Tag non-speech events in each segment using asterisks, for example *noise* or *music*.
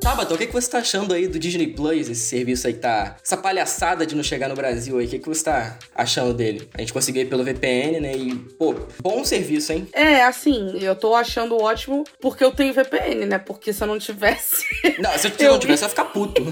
Tabata, o que, que você tá achando aí do Disney Plus, esse serviço aí que tá. Essa palhaçada de não chegar no Brasil aí, o que, que você tá achando dele? A gente conseguiu ir pelo VPN, né? E, pô, bom serviço, hein? É, assim, eu tô achando ótimo porque eu tenho VPN, né? Porque se eu não tivesse. *laughs* Não, se *laughs* eu, não tivesse, eu ia ficar puto.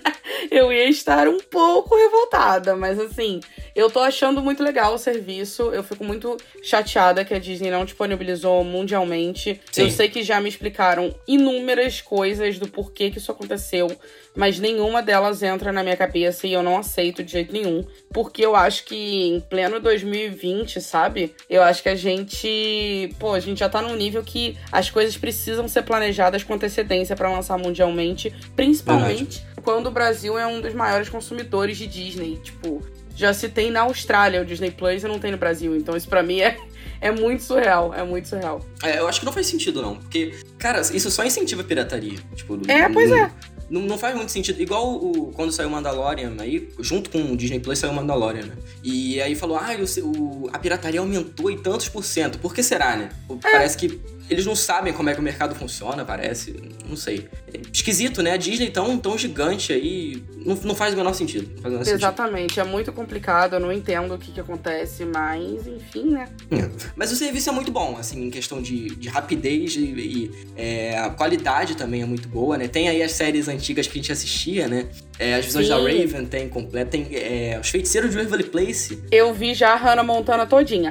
*laughs* eu ia estar um pouco revoltada, mas assim, eu tô achando muito legal o serviço. Eu fico muito chateada que a Disney não disponibilizou mundialmente. Sim. Eu sei que já me explicaram inúmeras coisas do porquê que isso aconteceu, mas nenhuma delas entra na minha cabeça e eu não aceito de jeito nenhum, porque eu acho que em pleno 2020, sabe? Eu acho que a gente, pô, a gente já tá num nível que as coisas precisam ser planejadas com antecedência para lançar mundialmente, principalmente Verdade. quando o Brasil é um dos maiores consumidores de Disney, tipo, já se tem na Austrália o Disney Plus e não tem no Brasil. Então isso para mim é, é muito surreal. É muito surreal. É, eu acho que não faz sentido, não. Porque, cara, isso só incentiva a pirataria. Tipo, é, pois é. Não, não faz muito sentido. Igual o, quando saiu o Mandalorian, aí, junto com o Disney Plus saiu o Mandalorian, né? E aí falou, ah, o, o, a pirataria aumentou em tantos por cento. Por que será, né? É. Parece que eles não sabem como é que o mercado funciona, parece. Não sei. É esquisito, né? A Disney tão, tão gigante aí. Não, não faz o menor sentido. O menor Exatamente. Sentido. É muito complicado, eu não entendo o que, que acontece, mas enfim, né? É. Mas o serviço é muito bom, assim, em questão de, de rapidez e, e é, a qualidade também é muito boa, né? Tem aí as séries antigas que a gente assistia, né? É, as visões Sim. da Raven tem completa. Tem é, Os Feiticeiros de Waverly Place. Eu vi já a Hannah Montana todinha.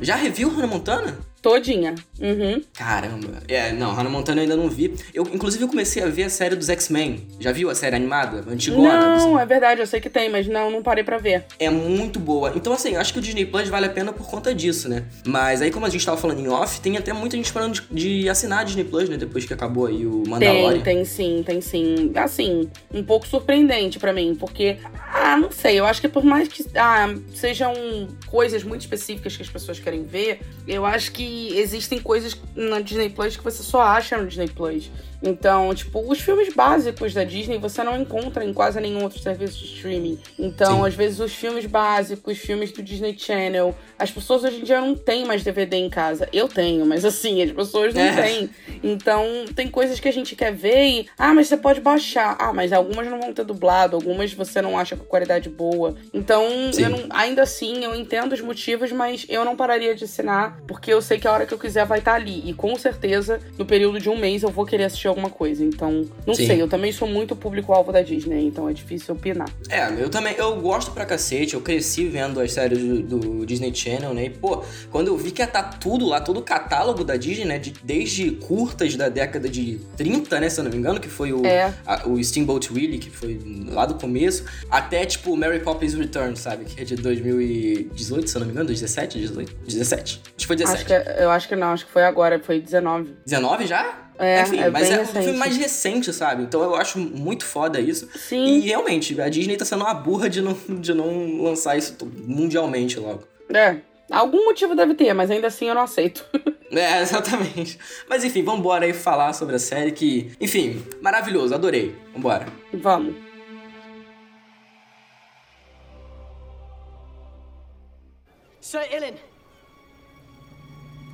Já reviu Hannah Montana? Todinha. Uhum. Caramba. É, não, Hannah Montana eu ainda não vi. Eu, inclusive, eu comecei a ver a série dos X-Men. Já viu a série animada? Antigona? Não, é verdade, eu sei que tem, mas não, não parei para ver. É muito boa. Então, assim, acho que o Disney Plus vale a pena por conta disso, né? Mas aí, como a gente tava falando em off, tem até muita gente falando de, de assinar a Disney Plus, né? Depois que acabou aí o Mandalorian. Tem, tem sim, tem sim. Assim, um pouco surpreendente para mim, porque, ah, não sei, eu acho que por mais que ah, sejam coisas muito específicas que as pessoas querem ver, eu acho que existem coisas na Disney Plus que você só acha no Disney Plus. Então, tipo, os filmes básicos da Disney você não encontra em quase nenhum outro serviço de streaming. Então, Sim. às vezes, os filmes básicos, filmes do Disney Channel, as pessoas hoje em dia não têm mais DVD em casa. Eu tenho, mas assim, as pessoas não é. têm. Então, tem coisas que a gente quer ver e. Ah, mas você pode baixar. Ah, mas algumas não vão ter dublado, algumas você não acha com qualidade boa. Então, não, ainda assim, eu entendo os motivos, mas eu não pararia de assinar, porque eu sei que a hora que eu quiser vai estar ali. E com certeza, no período de um mês, eu vou querer assistir alguma coisa. Então, não Sim. sei, eu também sou muito público-alvo da Disney, então é difícil opinar. É, eu também, eu gosto pra cacete, eu cresci vendo as séries do, do Disney Channel, né? E, pô, quando eu vi que ia estar tá tudo lá, todo o catálogo da Disney, né? De, desde curtas da década de 30, né? Se eu não me engano, que foi o, é. a, o Steamboat Willie, que foi lá do começo, até, tipo, Mary Poppins Return, sabe? Que é de 2018, se eu não me engano, 2017, 18, 17. Acho que foi 17. Acho que, eu acho que não, acho que foi agora, foi 19. 19 já? É, Enfim, é mas é recente. um filme mais recente, sabe? Então eu acho muito foda isso. Sim. E realmente, a Disney tá sendo uma burra de não, de não lançar isso mundialmente logo. É. Algum motivo deve ter, mas ainda assim eu não aceito. *laughs* é, exatamente. Mas enfim, vambora aí falar sobre a série que, enfim, maravilhoso, adorei. Vambora. Vamos. Sir Ilan,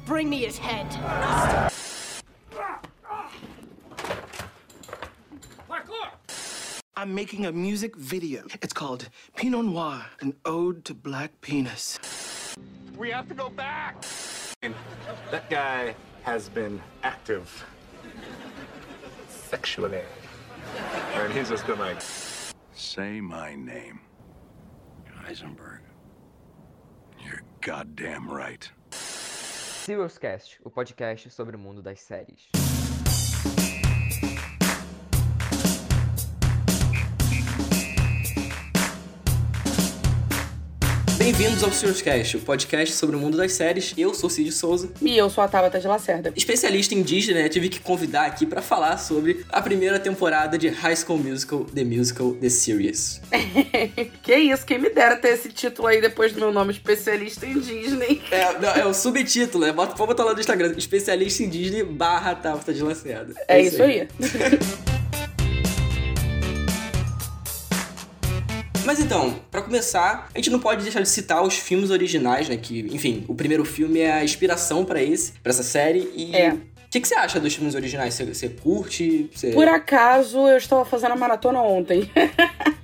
bring me his head. I'm making a music video. It's called Pinot Noir, an ode to black penis. We have to go back! That guy has been active sexually. And he's just gonna like... Say my name. Heisenberg. You're goddamn right. Cast, o podcast sobre o mundo das séries. Bem-vindos ao Serious Cast, o podcast sobre o mundo das séries. Eu sou Cid Souza. E eu sou a Tabata de Lacerda. Especialista em Disney, né? Tive que convidar aqui para falar sobre a primeira temporada de High School Musical, The Musical, The Series. *laughs* que isso, quem me dera ter esse título aí depois do meu nome, especialista em Disney. É, não, é o subtítulo, né? Bota, pode botar lá no Instagram, especialista em Disney barra Tabata de Lacerda. É, *laughs* é isso aí. aí. Mas então, para começar, a gente não pode deixar de citar os filmes originais, né? Que, enfim, o primeiro filme é a inspiração para esse, para essa série e é. que, que você acha dos filmes originais? Você, você curte? Você... Por acaso, eu estava fazendo a maratona ontem.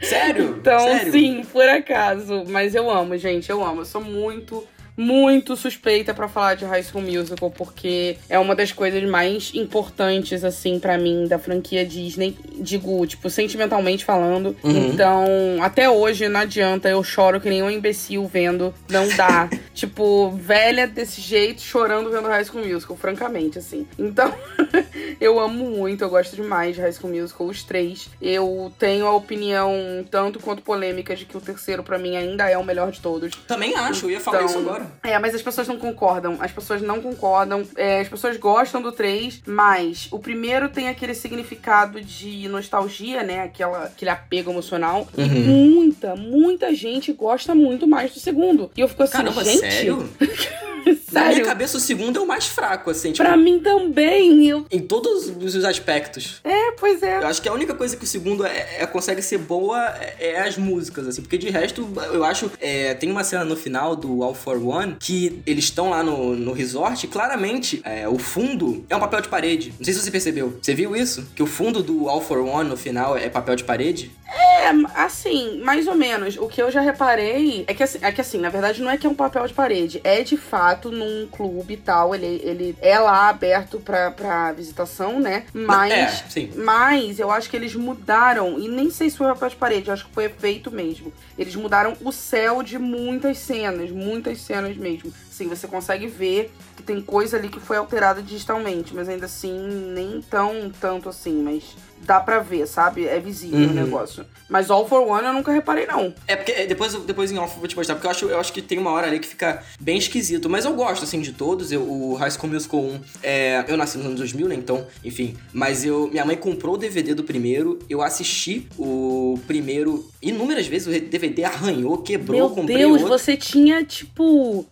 Sério? *laughs* Então, Sério? sim, por acaso. Mas eu amo, gente, eu amo. Eu sou muito muito suspeita pra falar de High School Musical, porque é uma das coisas mais importantes, assim, pra mim, da franquia Disney. Digo, tipo, sentimentalmente falando. Uhum. Então, até hoje, não adianta, eu choro que nem um imbecil vendo. Não dá. *laughs* tipo, velha desse jeito, chorando vendo High School Musical, francamente, assim. Então, *laughs* eu amo muito, eu gosto demais de High School Musical, os três. Eu tenho a opinião, tanto quanto polêmica, de que o terceiro, pra mim, ainda é o melhor de todos. Também acho, eu ia falar Então, isso agora. É, mas as pessoas não concordam. As pessoas não concordam. É, as pessoas gostam do 3, mas o primeiro tem aquele significado de nostalgia, né? Aquela, aquele apego emocional. E Uhum. muita, muita gente gosta muito mais do segundo. E eu fico assim, Caramba, gente. sério? *laughs* Na minha cabeça, o segundo é o mais fraco, assim, tipo, Pra mim também. Eu... em todos os aspectos. É, pois é. Eu acho que a única coisa que o segundo é, é- consegue ser boa é, é as músicas, assim, porque de resto, eu acho. é, tem uma cena no final do All for One que eles estão lá no, no resort e claramente é, o fundo é um papel de parede. Não sei se você percebeu. Você viu isso? Que o fundo do All for One no final é papel de parede? É, assim, mais ou menos. O que eu já reparei é que, assim, é que assim, na verdade não é que é um papel de parede. É de fato num clube e tal. Ele, ele é lá aberto pra, pra visitação, né? Mas. É, sim. Mas eu acho que eles mudaram, e nem sei se foi papel de parede, eu acho que foi efeito mesmo. Eles mudaram o céu de muitas cenas, muitas cenas mesmo. Sim, você consegue ver que tem coisa ali que foi alterada digitalmente, mas ainda assim, nem tão tanto assim, mas dá pra ver, sabe? É visível Uhum. o negócio. Mas All for One eu nunca reparei, não. É porque depois, depois em off eu vou te mostrar, porque eu acho, eu acho que tem uma hora ali que fica bem esquisito. Mas eu gosto, assim, de todos. Eu, o High School Musical 1, é, eu nasci nos anos 2000, né? Então, enfim. Mas eu, minha mãe comprou o DVD do primeiro, eu assisti o primeiro inúmeras vezes, o DVD arranhou, quebrou, Meu comprei Deus, outro. você tinha, tipo.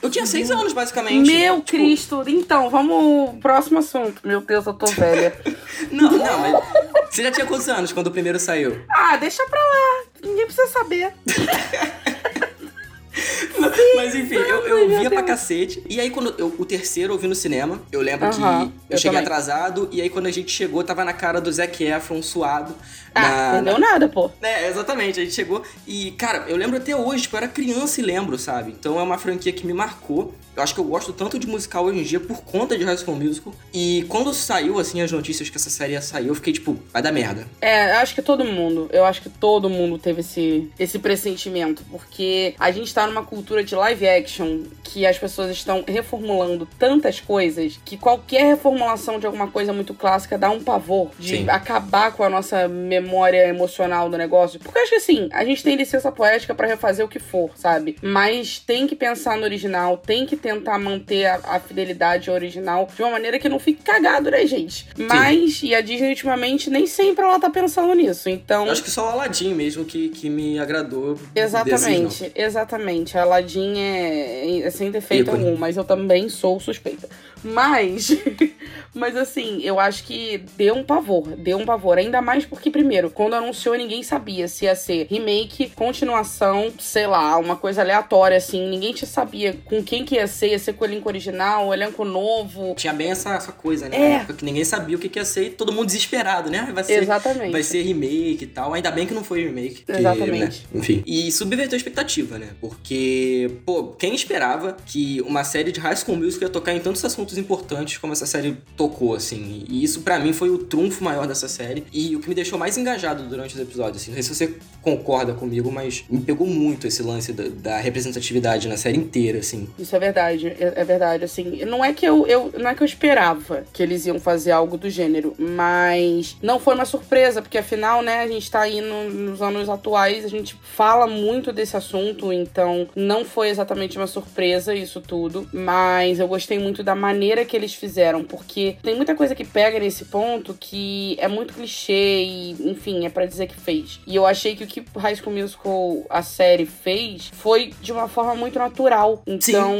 Eu tinha seis anos, basicamente. Meu Tipo, Cristo. Então, vamos. Próximo assunto. Meu Deus, eu tô velha. *laughs* Não, não, mas. Você já tinha quantos anos quando o primeiro saiu? ah, deixa pra lá. Ninguém precisa saber. *laughs* Mas enfim, eu, eu via pra cacete. E aí, quando eu- o terceiro eu vi no cinema, eu lembro que eu, eu cheguei também. atrasado. E aí, quando a gente chegou, tava na cara do Zac Efron suado. Ah, na, não deu nada, pô. É, exatamente. A gente chegou e, cara, eu lembro até hoje, tipo, eu era criança e lembro, sabe? Então é uma franquia que me marcou. Eu acho que eu gosto tanto de musical hoje em dia por conta de High School Musical. E quando saiu, assim, as notícias que essa série ia sair, eu fiquei, tipo, vai dar merda. É, acho que todo mundo, eu acho que todo mundo teve esse, esse pressentimento, porque a gente tá numa cultura de live action que as pessoas estão reformulando tantas coisas que qualquer reformulação de alguma coisa muito clássica dá um pavor de Sim. acabar com a nossa memória emocional do negócio. Porque eu acho que assim, a gente tem licença poética pra refazer o que for, sabe? Mas tem que pensar no original, tem que tentar manter a, a fidelidade ao original de uma maneira que não fique cagado, né, gente? Mas, e a Disney ultimamente nem sempre ela tá pensando nisso. Então. Eu acho que só o Aladdin mesmo que, que me agradou. desses. Exatamente, exatamente. Aladdin é, é sem defeito Ícone. algum, mas eu também sou suspeita. Mas, *laughs* mas assim, eu acho que deu um pavor, deu um pavor. Ainda mais porque, primeiro, quando anunciou, ninguém sabia se ia ser remake, continuação, sei lá, uma coisa aleatória, assim. Ninguém te sabia com quem que ia ser, ia ser com o elenco original, elenco novo. Tinha bem essa, essa coisa, né? É. Na época que ninguém sabia o que, que ia ser e todo mundo desesperado, né? Vai ser, Exatamente. vai ser remake e tal. Ainda bem que não foi remake. porque, Exatamente. né, Enfim. E subverteu a expectativa, né? Porque, pô, quem esperava que uma série de High School Musical ia tocar em tantos assuntos importantes como essa série tocou, assim. E isso pra mim foi o trunfo maior dessa série. E o que me deixou mais engajado durante os episódios. Assim. Não sei se você concorda comigo, mas me pegou muito esse lance da, da representatividade na série inteira, assim. Isso é verdade, é, é verdade, assim, não é que eu, eu não é que eu esperava que eles iam fazer algo do gênero, mas não foi uma surpresa, porque afinal, né, a gente tá aí no- nos anos atuais, a gente fala muito desse assunto, então não foi exatamente uma surpresa isso tudo, mas eu gostei muito da maneira que eles fizeram, porque tem muita coisa que pega nesse ponto que é muito clichê e, enfim, é pra dizer que fez. E eu achei que o que High School Musical, a série, fez foi de uma forma muito natural. Então,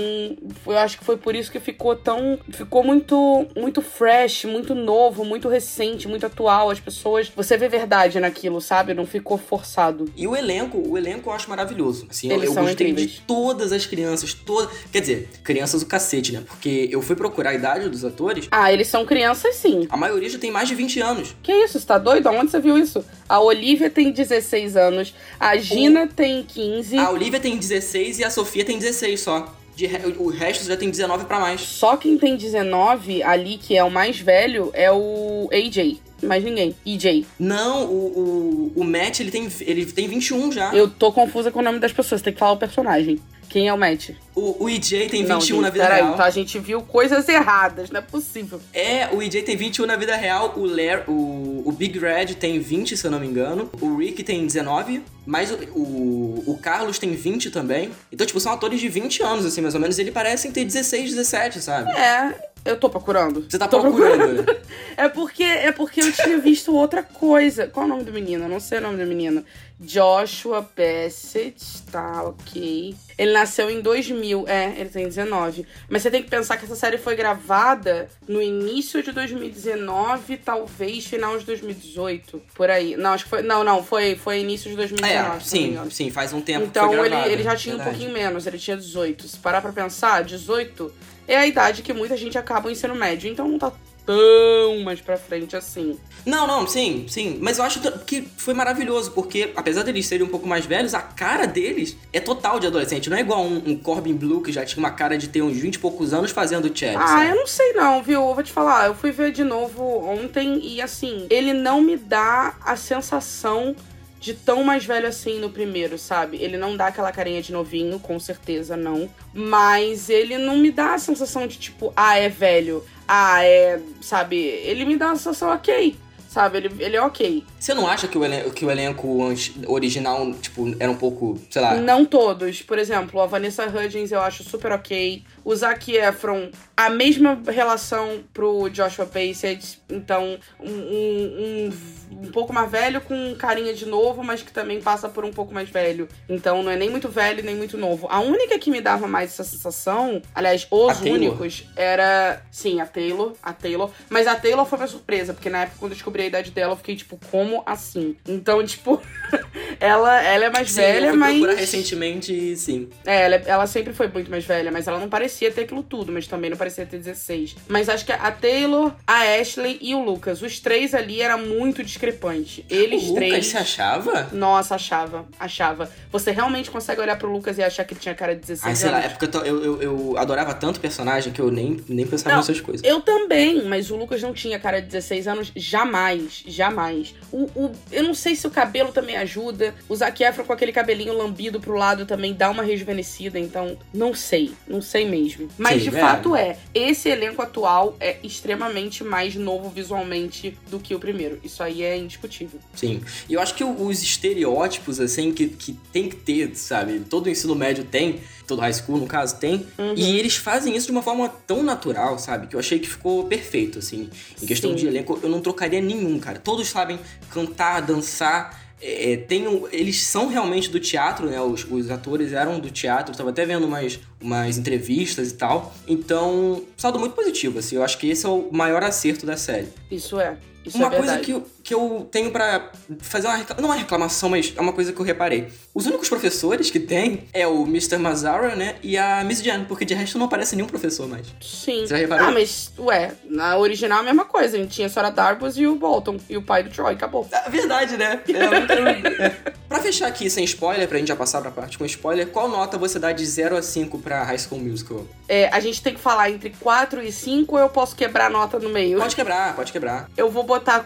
eu acho que foi por isso que ficou tão. Ficou muito, muito fresh, muito novo, muito recente, muito atual. As pessoas. Você vê verdade naquilo, sabe? Não ficou forçado. E o elenco, o elenco eu acho maravilhoso. Assim, eu- Eles eu são gostei incríveis. de todas as crianças, todas. Quer dizer, crianças o cacete, né? Porque eu fui procurar procurar a idade dos atores, Ah, eles são crianças sim. a maioria já tem mais de 20 anos. Que isso, você tá doido? Aonde você viu isso? A Olivia tem 16 anos, a Gina tem 15. A Olivia tem 16 e a Sofia tem 16 só. De o resto já tem 19 pra mais. Só quem tem 19 ali, que é o mais velho, é o AJ. Mais ninguém. EJ. Não, o, o, o Matt, ele tem, ele tem 21 já. Eu tô confusa com o nome das pessoas, tem que falar o personagem. Quem é o Matt? O, o EJ tem 21 Não, gente, na vida peraí, real. então a gente viu coisas erradas, não é possível. É, o EJ tem 21 na vida real, o, Larry, o, o Big Red tem 20, se eu não me engano, o Rick tem 19, mas o, o, o Carlos tem 20 também. Então, tipo, são atores de 20 anos, assim, mais ou menos, e eles parecem ter 16, 17, sabe? É, eu tô procurando. Você tá Tô procurando. *laughs* É porque, é porque eu tinha visto outra coisa. Qual é o nome do menino? Eu não sei o nome do menino. Joshua Bassett, tá, ok. Ele nasceu em 2000, é, ele tem 19. Mas você tem que pensar que essa série foi gravada no início de 2019, talvez final de 2018, por aí. Não, acho que foi, não, não, foi, foi início de 2019. É, sim, sim, faz um tempo Então que foi ele, gravado, ele já tinha um verdade. pouquinho menos, ele tinha 18. Se parar pra pensar, 18 é a idade que muita gente acaba o ensino médio, então não tá tão mais pra frente assim. Não, não, sim, sim. Mas eu acho que foi maravilhoso, porque apesar deles serem um pouco mais velhos, a cara deles é total de adolescente. Não é igual um, um Corbin Blue que já tinha uma cara de ter uns 20 e poucos anos fazendo o Chad. Ah, sabe? eu não sei não, viu? Eu vou te falar, eu fui ver de novo ontem e assim, ele não me dá a sensação de tão mais velho assim no primeiro, sabe? Ele não dá aquela carinha de novinho, com certeza não. Mas ele não me dá a sensação de tipo, ah, é velho. Ah, é. Sabe? Ele me dá uma sensação ok. Sabe? Ele, ele é ok. Você não acha que o, elen- que o elenco original, tipo, era um pouco, sei lá. Não todos. Por exemplo, a Vanessa Hudgens eu acho super ok. O Zac Efron, a mesma relação pro Joshua Pacey. Então, um, um, um, um pouco mais velho com carinha de novo, mas que também passa por um pouco mais velho. Então, não é nem muito velho, nem muito novo. A única que me dava mais essa sensação, aliás, os A Taylor? únicos, era. Sim, a Taylor. A Taylor. Mas a Taylor foi uma surpresa, porque na época, quando eu descobri a idade dela, eu fiquei tipo, como assim? Então, tipo, *laughs* ela, ela é mais Sim, eu velha, fui mas. recentemente sim. É, ela, ela sempre foi muito mais velha, mas ela não parecia ter aquilo tudo, mas também não parecia ter 16. Mas acho que a Taylor, a Ashley e o Lucas, os três ali era muito discrepante. Eles o Lucas três. se achava? Nossa, achava, achava. Você realmente consegue olhar pro Lucas e achar que ele tinha cara de 16 Ai, sei lá, é porque eu, eu, eu, eu adorava tanto o personagem que eu nem, nem pensava Não, nessas coisas. Eu também, mas o Lucas não tinha cara de 16 anos jamais, jamais. O, o- eu não sei se o cabelo também ajuda. O Zac Efron com aquele cabelinho lambido pro lado também dá uma rejuvenescida, então não sei, não sei mesmo. Mas Sim, de é. fato é, esse elenco atual é extremamente mais novo visualmente do que o primeiro. Isso aí é indiscutível. Sim. E eu acho que os estereótipos, assim, que, que tem que ter, sabe? Todo ensino médio tem, todo high school, no caso, tem. Uhum. E eles fazem isso de uma forma tão natural, sabe? Que eu achei que ficou perfeito, assim. Em questão Sim. de elenco, eu não trocaria nenhum, cara. Todos sabem cantar, dançar. É, tem um- eles são realmente do teatro, né? Os, os atores eram do teatro. Eu tava até vendo umas, umas entrevistas e tal. Então, saldo muito positivo, assim. Eu acho que esse é o maior acerto da série. Isso é. Isso uma é coisa verdade. que que eu tenho pra fazer uma reclamação, não uma reclamação, mas é uma coisa que eu reparei. Os únicos professores que tem é o Mr. Mazzara, né, e a Miss Jan, porque de resto não aparece nenhum professor mais. Sim. Você já reparou? Ah, mas, ué, na original é a mesma coisa. A gente tinha a Sarah Darbus e o Bolton, e o pai do Troy, acabou. É verdade, né? *laughs* É, é. Pra fechar aqui sem spoiler, pra gente já passar pra parte com spoiler, qual nota você dá de 0 a 5 pra High School Musical? É, a gente tem que falar entre 4 e 5 ou eu posso quebrar a nota no meio? Pode quebrar, pode quebrar. Eu vou botar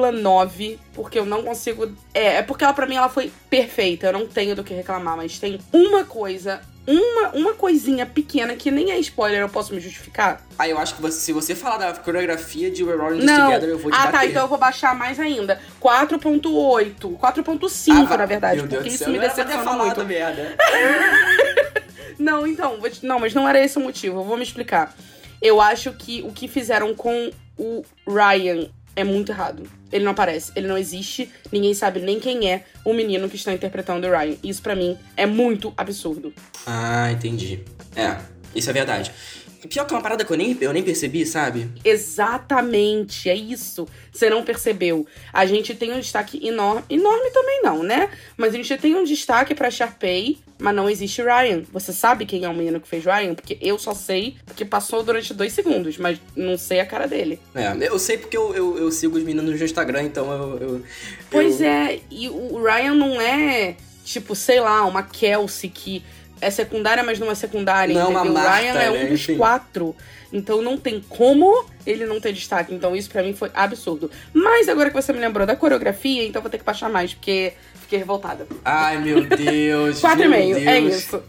4,9, porque eu não consigo. É, é porque ela, pra mim, ela foi perfeita. Eu não tenho do que reclamar, mas tem uma coisa, uma, uma coisinha pequena que nem é spoiler, eu posso me justificar? Aí eu acho que você- se você falar da coreografia de We're All in This Não. Together, eu vou te ah, bater. tá, então eu vou baixar mais ainda. 4,8. 4,5, Ah, na verdade, Meu Deus porque do isso céu, me não era pra ter decepciona falado muito. merda. *laughs* Não, então, vou te- não, mas não era esse o motivo. Eu vou me explicar. Eu acho que o que fizeram com o Ryan é muito errado. Ele não aparece, ele não existe, ninguém sabe nem quem é o menino que está interpretando o Ryan. Isso pra mim é muito absurdo. Ah, entendi. É, isso é verdade. Pior que é uma parada que eu nem, eu nem percebi, sabe? Exatamente, é isso. Você não percebeu. A gente tem um destaque enorme. Enorme também não, né? Mas a gente tem um destaque pra Sharpay, mas não existe Ryan. Você sabe quem é o menino que fez Ryan? Porque eu só sei porque passou durante dois segundos, mas não sei a cara dele. É, eu sei porque eu, eu, eu sigo os meninos no Instagram, então eu. eu Pois eu- é, e o Ryan não é, tipo, sei lá, uma Kelsey que é secundária, mas não é secundária. Não é entendeu? O Marta, Ryan é né? um dos Enfim. quatro. Então não tem como ele não ter destaque. Então isso pra mim foi absurdo. Mas agora que você me lembrou da coreografia, então vou ter que baixar mais, porque fiquei revoltada. Ai, meu Deus. *laughs* Quatro e meu meio, é Deus. isso.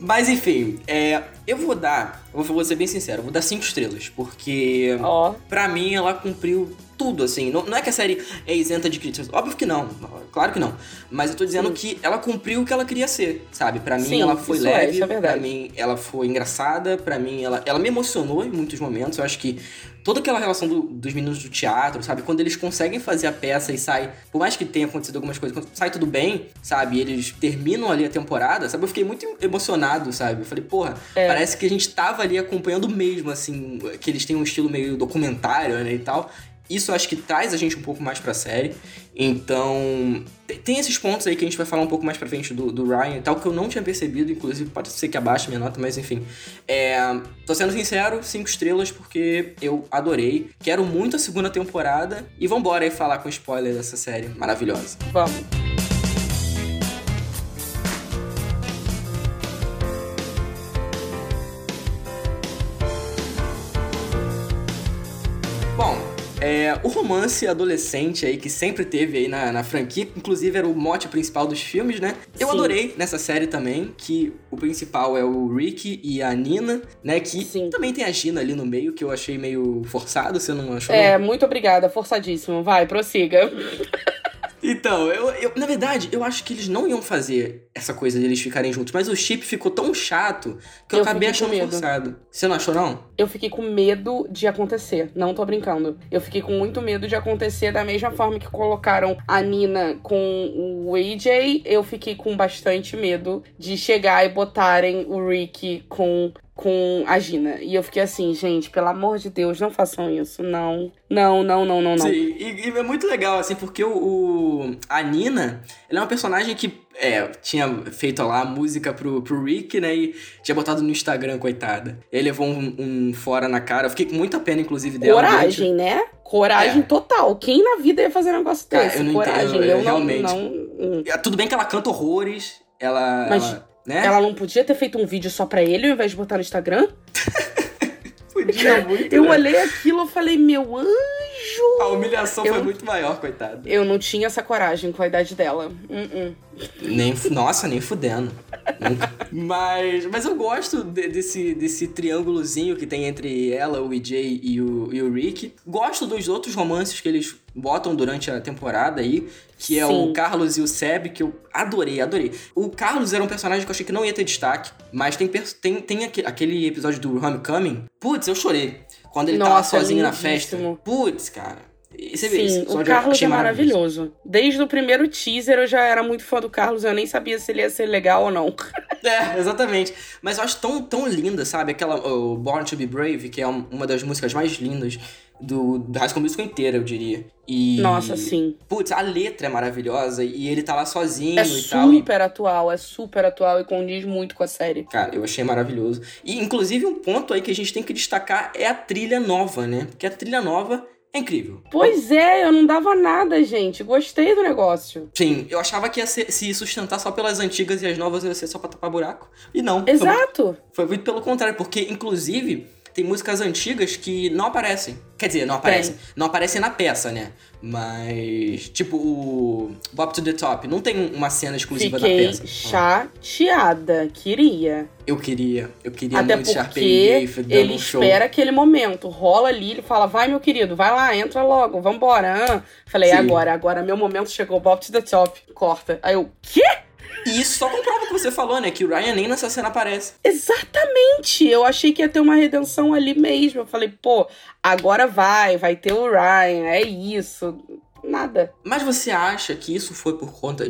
Mas enfim, é, eu vou dar, eu vou ser bem sincero, vou dar cinco estrelas, porque Ó, pra mim ela cumpriu tudo, assim. Não, não é que a série é isenta de críticas, óbvio que não, claro que não. Mas eu tô dizendo Sim. que ela cumpriu o que ela queria ser, sabe? Pra mim Sim, ela foi é, leve, é verdade. pra mim ela foi engraçada, pra mim ela, ela me emocionou em muitos momentos. Eu acho que toda aquela relação do- dos meninos do teatro, sabe? Quando eles conseguem fazer a peça e sai, por mais que tenha acontecido algumas coisas, quando sai tudo bem, sabe? E eles terminam ali a temporada, sabe? Eu fiquei muito emocionado, sabe? Eu falei, porra, É. parece que a gente tava ali acompanhando mesmo, assim, que eles têm um estilo meio documentário, né, e tal. Isso acho que traz a gente um pouco mais pra série. Então, te- tem esses pontos aí que a gente vai falar um pouco mais pra frente do, do Ryan e tal, que eu não tinha percebido, inclusive pode ser que abaixe minha nota, mas enfim. É, tô sendo sincero, cinco estrelas, porque eu adorei. Quero muito a segunda temporada. E vambora aí falar com spoiler dessa série maravilhosa. vamos. É, o romance adolescente aí que sempre teve aí na, na franquia, inclusive era o mote principal dos filmes, né? Eu Sim. adorei nessa série também, que o principal é o Rick e a Nina, né? Que Sim. também tem a Gina ali no meio, que eu achei meio forçado, você não achou? É, muito obrigada, forçadíssimo. Vai, prossiga. *laughs* Então, eu, eu- na verdade, eu acho que eles não iam fazer essa coisa de eles ficarem juntos, mas o chip ficou tão chato que eu, Eu acabei achando forçado. Você não achou, não? Eu fiquei com medo de acontecer. Não tô brincando. Eu fiquei com muito medo de acontecer da mesma forma que colocaram a Nina com o AJ. Eu fiquei com bastante medo de chegar e botarem o Rick com, com a Gina. E eu fiquei assim, gente, pelo amor de Deus, não façam isso. Não. Não, não, não, não, não. Sim, e, e é muito legal, assim, porque o, o- a Nina, ela é uma personagem que é, tinha feito lá a música pro, pro Rick, né, e tinha botado no Instagram, coitada. E aí levou um, um fora na cara, eu fiquei com muita pena, inclusive, dela. Coragem, né? Coragem É. total. Quem na vida ia fazer um negócio desse? eu não Coragem. entendo, eu eu não, realmente- não. hum. durante- Tudo bem que ela canta horrores, ela... Mas ela, né? Ela não podia ter feito um vídeo só pra ele ao invés de botar no Instagram? *laughs* podia muito, Eu né? olhei aquilo e falei, meu anjo! A humilhação Eu- foi muito maior, coitada. Eu não tinha essa coragem com a idade dela. Uh-uh. Nem, fu- nossa, nem fudendo. Mas, mas eu gosto de- desse, desse triângulozinho que tem entre ela, o EJ e o, e o Rick. Gosto dos outros romances que eles botam durante a temporada aí, que é Sim. o Carlos e o Seb, que eu adorei, adorei. O Carlos era um personagem que eu achei que não ia ter destaque, mas tem, tem, tem aque- aquele episódio do Homecoming. Putz, eu chorei. Quando ele tava Nossa, sozinho na festa. Putz, cara. Você vê, esse Sim, o Carlos é maravilhoso. Desde o primeiro teaser eu já era muito fã do Carlos, eu nem sabia se ele ia ser legal ou não. *laughs* É, exatamente. Mas eu acho tão, tão linda, sabe? Aquela o Born to Be Brave, que é um- uma das músicas mais lindas do, do High School Musical inteira, eu diria. E, Nossa, sim. Putz, a letra é maravilhosa e ele tá lá sozinho É e tal. E, super atual, é super atual e condiz muito com a série. cara, eu achei maravilhoso. E, inclusive, um ponto aí que a gente tem que destacar é a trilha nova, né? Porque a trilha nova é incrível. Pois é, eu não dava nada, gente. Gostei do negócio. Sim, eu achava que ia ser- se sustentar só pelas antigas e as novas ia ser só pra tapar buraco. E não. Foi Exato. Foi muito pelo contrário, porque inclusive tem músicas antigas que não aparecem. Quer dizer, não aparecem. Não aparecem na peça, né? Mas, tipo, o Bob to the Top não tem uma cena exclusiva da Fiquei peça. chateada. Queria. Eu queria, eu queria Até muito Sharpay e dando ele um show. espera aquele momento. Rola ali, ele fala, vai, meu querido, vai lá, entra logo, vambora. Ah. Falei, Sim. agora, agora, meu momento chegou, Bob to the top, corta. Aí eu, quê? E isso só comprova o que você falou, né? Que o Ryan nem nessa cena aparece. Exatamente! Eu achei que ia ter uma redenção ali mesmo. Eu falei, pô, agora vai, vai ter o Ryan, é isso. nada. Mas você acha que isso foi por conta.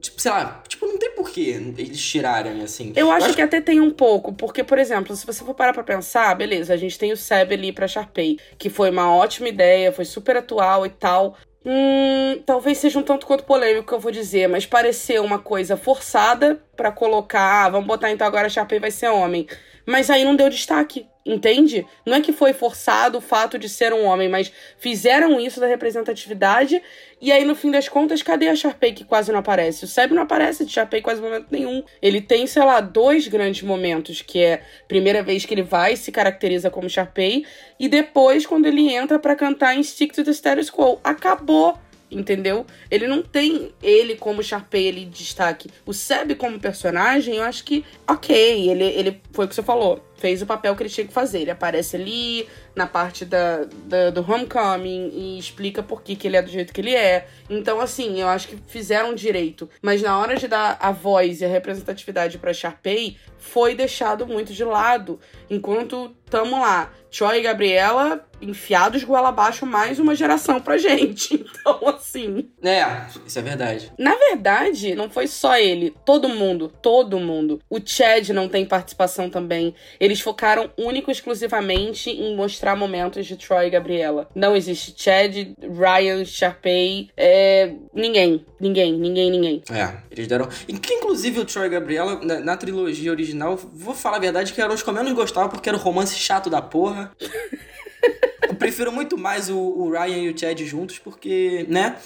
Tipo, sei lá, tipo, não tem porquê eles tirarem, assim. Eu acho que até tem um pouco, porque, por exemplo, se você for parar pra pensar, beleza, a gente tem o Seb ali pra Sharpay, que foi uma ótima ideia, foi super atual e tal. Hum, talvez seja um tanto quanto polêmico que eu vou dizer, mas pareceu uma coisa forçada pra colocar, vamos botar então agora a Sharpay vai ser homem. Mas aí não deu destaque, entende? Não é que foi forçado o fato de ser um homem, mas fizeram isso da representatividade e aí, no fim das contas, cadê a Sharpay que quase não aparece? O Seb não aparece de Sharpay quase momento nenhum. Ele tem, sei lá, dois grandes momentos, que é a primeira vez que ele vai se caracteriza como Sharpay, e depois quando ele entra para cantar em Stick to the Status Quo. Acabou! Entendeu? Ele não tem ele como Sharpay, ele destaque. O Seb como personagem, eu acho que, ok, ele, ele foi o que você falou fez o papel que ele tinha que fazer. Ele aparece ali na parte da, da, do Homecoming e explica por que, que ele é do jeito que ele é. Então, assim, eu acho que fizeram direito. Mas na hora de dar a voz e a representatividade pra Sharpay, foi deixado muito de lado. Enquanto tamo lá, Troy e Gabriela enfiados goela abaixo mais uma geração pra gente. *laughs* Então, assim. É, isso é verdade. Na verdade, não foi só ele. Todo mundo, todo mundo. O Chad não tem participação também. Eles focaram único e exclusivamente em mostrar momentos de Troy e Gabriela. Não existe Chad, Ryan, Sharpay, é... ninguém, ninguém, ninguém, ninguém. É, eles deram. Inclusive o Troy e Gabriela, na, na, trilogia original, vou falar a verdade que eram os que eu menos gostava porque era o romance chato da porra. *laughs* eu prefiro muito mais o, o Ryan e o Chad juntos porque, né?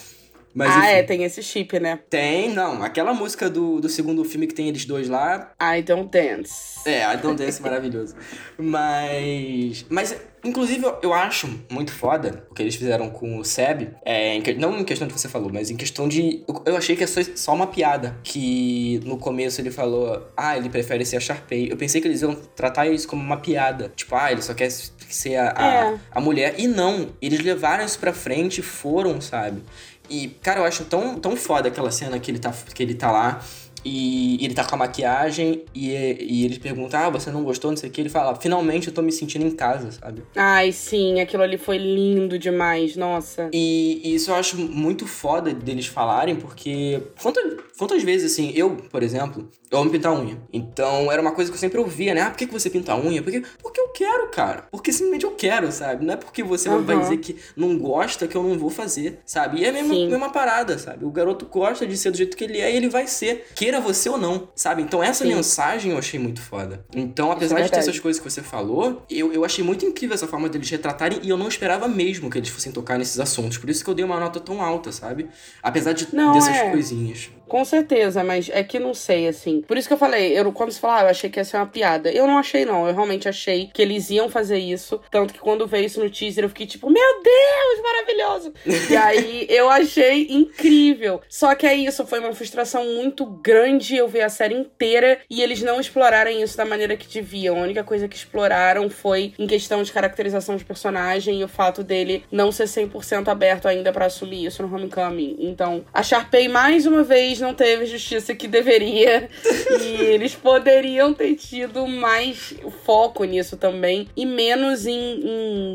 Mas, ah, é, tem esse chip, né? Tem, não. Aquela música do, do segundo filme que tem eles dois lá. I Don't Dance. É, I Don't Dance *laughs* maravilhoso. Mas. Mas, inclusive, eu acho muito foda o que eles fizeram com o Seb. É, em, não em questão de que você falou, mas em questão de. Eu, eu achei que é só, só, uma piada. Que no começo ele falou, ah, ele prefere ser a Sharpay. Eu pensei que eles iam tratar isso como uma piada. Tipo, ah, ele só quer ser a, a, é. a mulher. E não, eles levaram isso pra frente e foram, sabe? E, cara, eu acho tão, tão foda aquela cena que ele tá, que ele tá lá e ele tá com a maquiagem e, e ele pergunta: Ah, você não gostou? Não sei o que. Ele fala: Finalmente eu tô me sentindo em casa, sabe? Ai, sim, aquilo ali foi lindo demais, nossa. E, e isso eu acho muito foda deles falarem, porque quantas, quantas vezes, assim, eu, por exemplo, eu amo pintar unha. Então era uma coisa que eu sempre ouvia, né? Ah, por que, que você pinta unha? Porque, porque eu quero, cara. Porque simplesmente eu quero, sabe? Não é porque você uhum. vai dizer que não gosta que eu não vou fazer, sabe? E é a mesma, mesma parada, sabe? O garoto gosta de ser do jeito que ele é e ele vai ser. Que queira você ou não, sabe? Então essa Sim. mensagem eu achei muito foda. Então, apesar é de ter essas coisas que você falou, eu, eu achei muito incrível essa forma deles retratarem e eu não esperava mesmo que eles fossem tocar nesses assuntos. Por isso que eu dei uma nota tão alta, sabe? Apesar de não, dessas é. coisinhas. Com certeza, mas é que não sei, assim. Por isso que eu falei, eu, quando você falou, ah, eu achei que ia ser uma piada. Eu não achei, não. Eu realmente achei que eles iam fazer isso. Tanto que quando veio isso no teaser, eu fiquei tipo, meu Deus, maravilhoso! e aí *laughs* eu achei incrível. Só que é isso, foi uma frustração muito grande eu ver a série inteira e eles não explorarem isso da maneira que deviam. A única coisa que exploraram foi em questão de caracterização de personagem e o fato dele não ser 100% aberto ainda para assumir isso no Homecoming. Então, a Sharpay mais uma vez não teve justiça que deveria. *laughs* e eles poderiam ter tido mais foco nisso também. E menos em,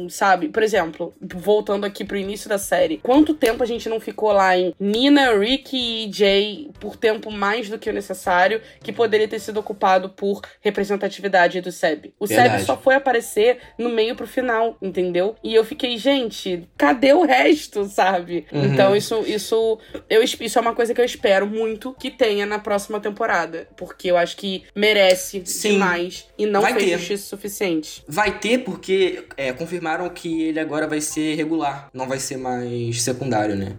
em, sabe? Por exemplo, voltando aqui pro início da série. Quanto tempo a gente não ficou lá em Nina, Ricky e Jay por tempo mais do que o necessário, que poderia ter sido ocupado por representatividade do Seb. O Verdade. Seb só foi aparecer no meio pro final, entendeu? E eu fiquei, gente, cadê o resto, sabe? Uhum. Então isso, isso, eu, isso é uma coisa que eu espero muito que tenha na próxima temporada. Porque eu acho que merece Sim. demais e não vai fez ter. justiça suficiente. Vai ter porque é, confirmaram que ele agora vai ser regular, não vai ser mais secundário, né?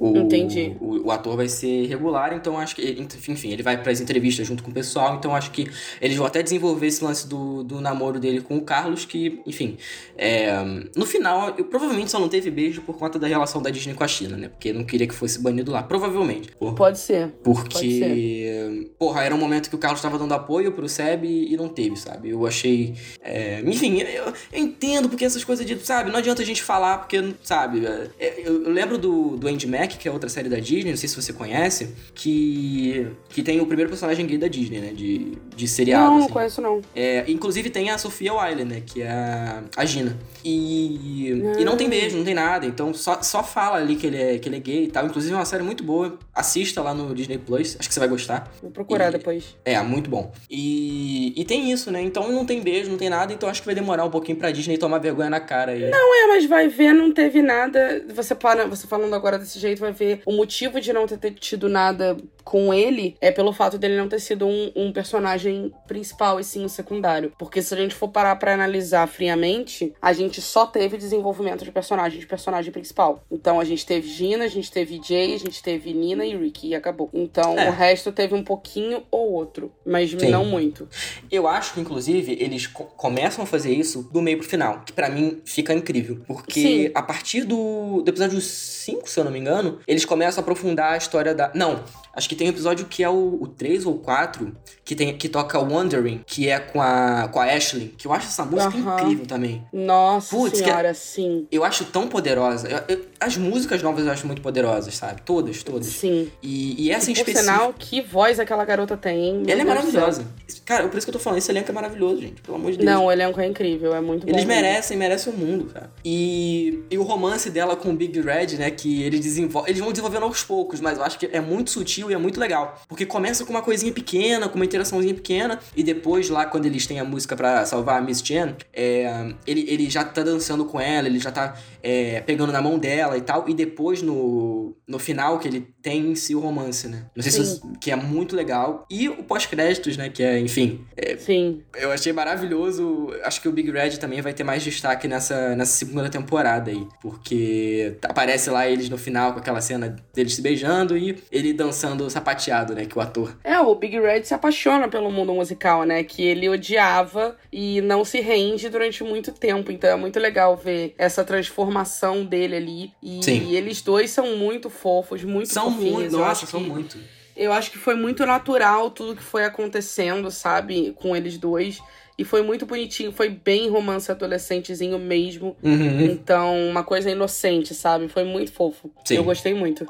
O, Entendi. O, o, ator vai ser regular, então acho que. Enfim, ele vai para as entrevistas junto com o pessoal, então acho que eles vão até desenvolver esse lance do, do namoro dele com o Carlos, que, enfim. É, no final, eu, provavelmente só não teve beijo por conta da relação da Disney com a China, né? Porque não queria que fosse banido lá. Provavelmente. Por, Pode ser. Porque. Pode ser. Porra, era um momento que o Carlos estava dando apoio pro Seb e, não teve, sabe? Eu achei. É, enfim, eu, eu, entendo porque essas coisas de. Sabe? Não adianta a gente falar, porque, sabe? É, eu, eu lembro do, do Andy Mac Back, que é outra série da Disney, não sei se você conhece, que, que tem o primeiro personagem gay da Disney, né? De, de seriado. Não, não assim. conheço não. É, inclusive tem a Sophia Wiley, né? Que é a, a Gina. E, e não tem Ah. beijo, não tem nada. Então só, só fala ali que ele, é, que ele é gay e tal. Inclusive é uma série muito boa. Assista lá no Disney Plus. Acho que você vai gostar. Vou procurar E- depois. É, muito bom. E, e tem isso, né? Então não tem beijo, não tem nada. Então acho que vai demorar um pouquinho pra Disney tomar vergonha na cara aí. Não é, mas vai ver, não teve nada. Você para, você falando agora desse jeito, vai ver o motivo de não ter tido nada com ele é pelo fato dele não ter sido um, um personagem principal e sim um secundário. Porque se a gente for parar pra analisar friamente, a gente só teve desenvolvimento de personagem de personagem principal. Então a gente teve Gina, a gente teve Jay, a gente teve Nina e Ricky e acabou. Então É. o resto teve um pouquinho ou outro, mas Sim. não muito. Eu acho que, inclusive, eles co- começam a fazer isso do meio pro final, que pra mim fica incrível. Porque Sim. a partir do, do episódio 5, se eu não me engano, eles começam a aprofundar a história da. Não, acho que tem um episódio que é o, o 3 ou 4, que, tem, que toca Wondering, que é com a, com a Ashley, que eu acho essa música Aham. incrível também. Nossa que- senhora, sim. Eu acho tão poderosa. Eu- eu- as músicas novas eu acho muito poderosas, sabe? Todas, todas. Sim. E, e essa em E, por específico. sinal, que voz aquela garota tem, Ela é maravilhosa. Cara, por isso que eu tô falando, esse elenco é maravilhoso, gente. Pelo amor de Deus. Não, o elenco é incrível, é muito bom. Eles merecem, merecem o mundo, cara. E, e o romance dela com o Big Red, né, que eles desenvolvem, eles vão desenvolvendo aos poucos, mas eu acho que é muito sutil e é muito legal. Porque começa com uma coisinha pequena, com uma interaçãozinha pequena, e depois lá, quando eles têm a música pra salvar a Miss Jen, é, ele, ele já tá dançando com ela, ele já tá é, pegando na mão dela e tal, e depois no, no final que ele tem em si o romance, né? Não sei se Sim. você- que é muito legal. E o pós-créditos, né, que é, enfim, Sim. eu achei maravilhoso. Acho que o Big Red também vai ter mais destaque nessa, nessa segunda temporada aí. Porque aparece lá eles no final com aquela cena deles se beijando e ele dançando sapateado, né? Que o ator. É, o Big Red se apaixona pelo mundo musical, né? Que ele odiava e não se rende durante muito tempo. Então é muito legal ver essa transformação dele ali. E Sim. eles dois são muito fofos, muito São fofinhos. muito, Eu nossa, acho são que- muito. Eu acho que foi muito natural tudo que foi acontecendo, sabe? Com eles dois. E foi muito bonitinho, foi bem romance adolescentezinho mesmo. Uhum. Então, uma coisa inocente, sabe? Foi muito fofo. Sim. Eu gostei muito.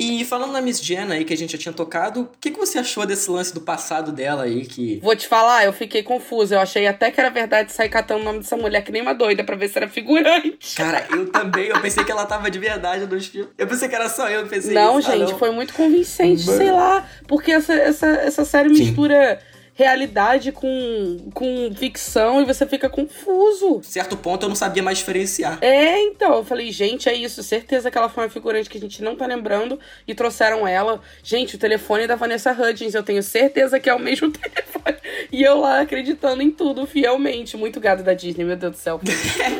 E falando na Miss Jenna aí, que a gente já tinha tocado, o que, que você achou desse lance do passado dela aí, que... Vou te falar, eu fiquei confusa. Eu achei até que era verdade sair catando o nome dessa mulher que nem uma doida pra ver se era figurante. Cara, eu também, eu pensei que ela tava de verdade nos filmes. Eu pensei que era só eu pensei não, isso. Ah, gente, não. foi muito convincente, Mano. sei lá. Porque essa, essa, essa série Sim. Realidade com, com ficção e você fica confuso. Certo ponto eu não sabia mais diferenciar. É, então, eu falei, gente, é isso. Certeza que ela foi uma figurante que a gente não tá lembrando e trouxeram ela. Gente, o telefone da Vanessa Hudgens, eu tenho certeza que é o mesmo *laughs* telefone. E eu lá acreditando em tudo fielmente. Muito gado da Disney, meu Deus do céu. *laughs*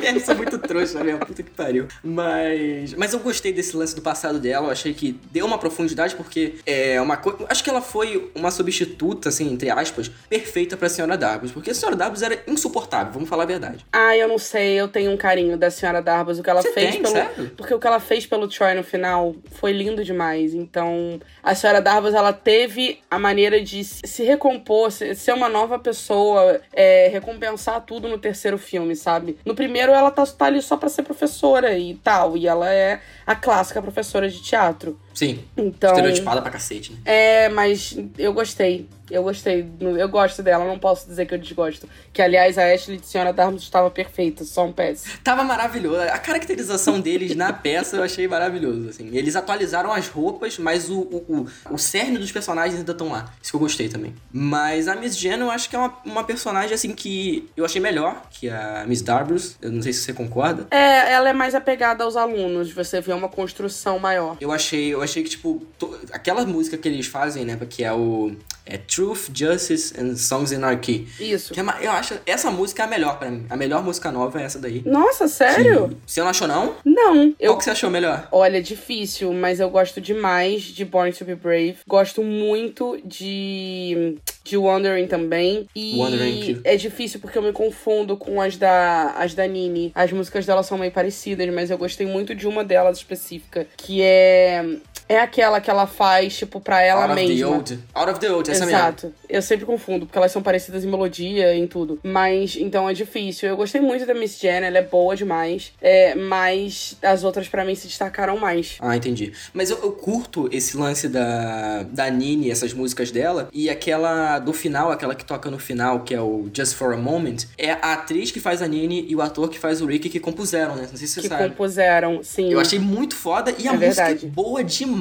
Eu sou muito trouxa mesmo, puta que pariu. Mas, mas eu gostei desse lance do passado dela, eu achei que deu uma profundidade, porque é uma coisa. Acho que ela foi uma substituta, assim, entre aspas, perfeita pra Senhora Darbus, porque a Senhora Darbus era insuportável, vamos falar a verdade. Ah, eu não sei, eu tenho um carinho da senhora Darbus. O que ela Você fez tem, pelo. sério? Porque o que ela fez pelo Troy no final foi lindo demais. Então, a senhora Darbus, ela teve a maneira de se recompor, se- ser uma nova pessoa, é, recompensar tudo no terceiro filme, sabe? No primeiro, ela tá, tá ali só pra ser professora e tal. E ela é a clássica professora de teatro. Sim, Então. estereotipada pra cacete, né? É, mas eu gostei. Eu gostei. Eu gosto dela, não posso dizer que eu desgosto. Que, aliás, a Ashley de Senhora Darmus estava perfeita, só um péssimo. Tava maravilhoso. A caracterização deles na peça eu achei maravilhoso, assim. Eles atualizaram as roupas, mas o, o, o, o cerne dos personagens ainda estão lá. Isso que eu gostei também. Mas a Miss Jen eu acho que é uma, uma personagem, assim, que eu achei melhor que a Miss Darbus. Eu não sei se você concorda. É, ela é mais apegada aos alunos, você vê uma construção maior. Eu achei, eu achei que, tipo, to- aquela música que eles fazem, né, que é o é Truth, Justice and Songs in Anarchy. Isso. Que é uma- eu acho essa música é a melhor pra mim. A melhor música nova é essa daí. Nossa, sério? Que- Você não achou, não? Não. Eu Qual que você achou melhor? Olha, difícil, mas eu gosto demais de Born to Be Brave. Gosto muito de de Wandering também. E Wandering, é difícil porque eu me confundo com as da as da Nini. As músicas dela são meio parecidas, mas eu gostei muito de uma delas específica, que é É aquela que ela faz, tipo, pra ela Out of the mesma. Old. Out of the Old, essa mesmo. Exato. Eu sempre confundo, porque elas são parecidas em melodia, em tudo. Mas, então é difícil. Eu gostei muito da Miss Jen, ela é boa demais. É, mas as outras, pra mim, se destacaram mais. Ah, entendi. Mas eu, eu curto esse lance da, da Nini, essas músicas dela. E aquela do final, aquela que toca no final, que é o Just for a Moment, é a atriz que faz a Nini e o ator que faz o Rick que compuseram, né? Não sei se você que sabe. compuseram, sim. Eu achei muito foda e a É música verdade. é boa demais.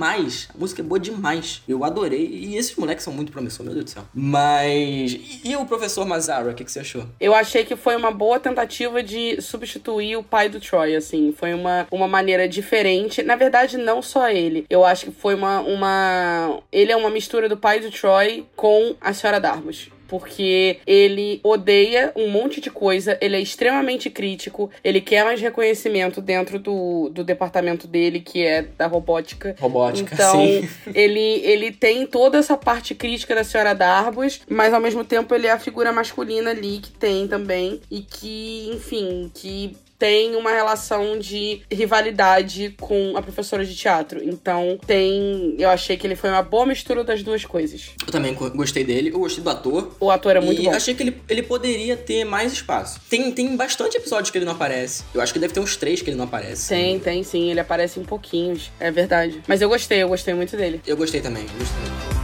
A música é boa demais. Eu adorei. E esses moleques são muito promissores, meu Deus do céu. Mas. E, e o professor Mazara, o que, que você achou? Eu achei que foi uma boa tentativa de substituir o pai do Troy, assim. Foi uma, uma maneira diferente. Na verdade, não só ele. Eu acho que foi uma, uma. Ele é uma mistura do pai do Troy com a senhora Darbus. Porque ele odeia um monte de coisa, ele é extremamente crítico, ele quer mais reconhecimento dentro do, do departamento dele, que é da robótica. Robótica, Então, sim. *laughs* ele, ele tem toda essa parte crítica da senhora Darbus, mas ao mesmo tempo ele é a figura masculina ali que tem também. E que, enfim, que tem uma relação de rivalidade com a professora de teatro. Então, tem. Eu achei que ele foi uma boa mistura das duas coisas. Eu também go- gostei dele, eu gostei do ator. O ator é muito e bom. achei que ele, ele poderia ter mais espaço. Tem, tem bastante episódios que ele não aparece. Eu acho que deve ter uns três que ele não aparece. Tem, tem sim, ele aparece em pouquinhos, é verdade. Mas eu gostei, eu gostei muito dele. Eu gostei também, gostei.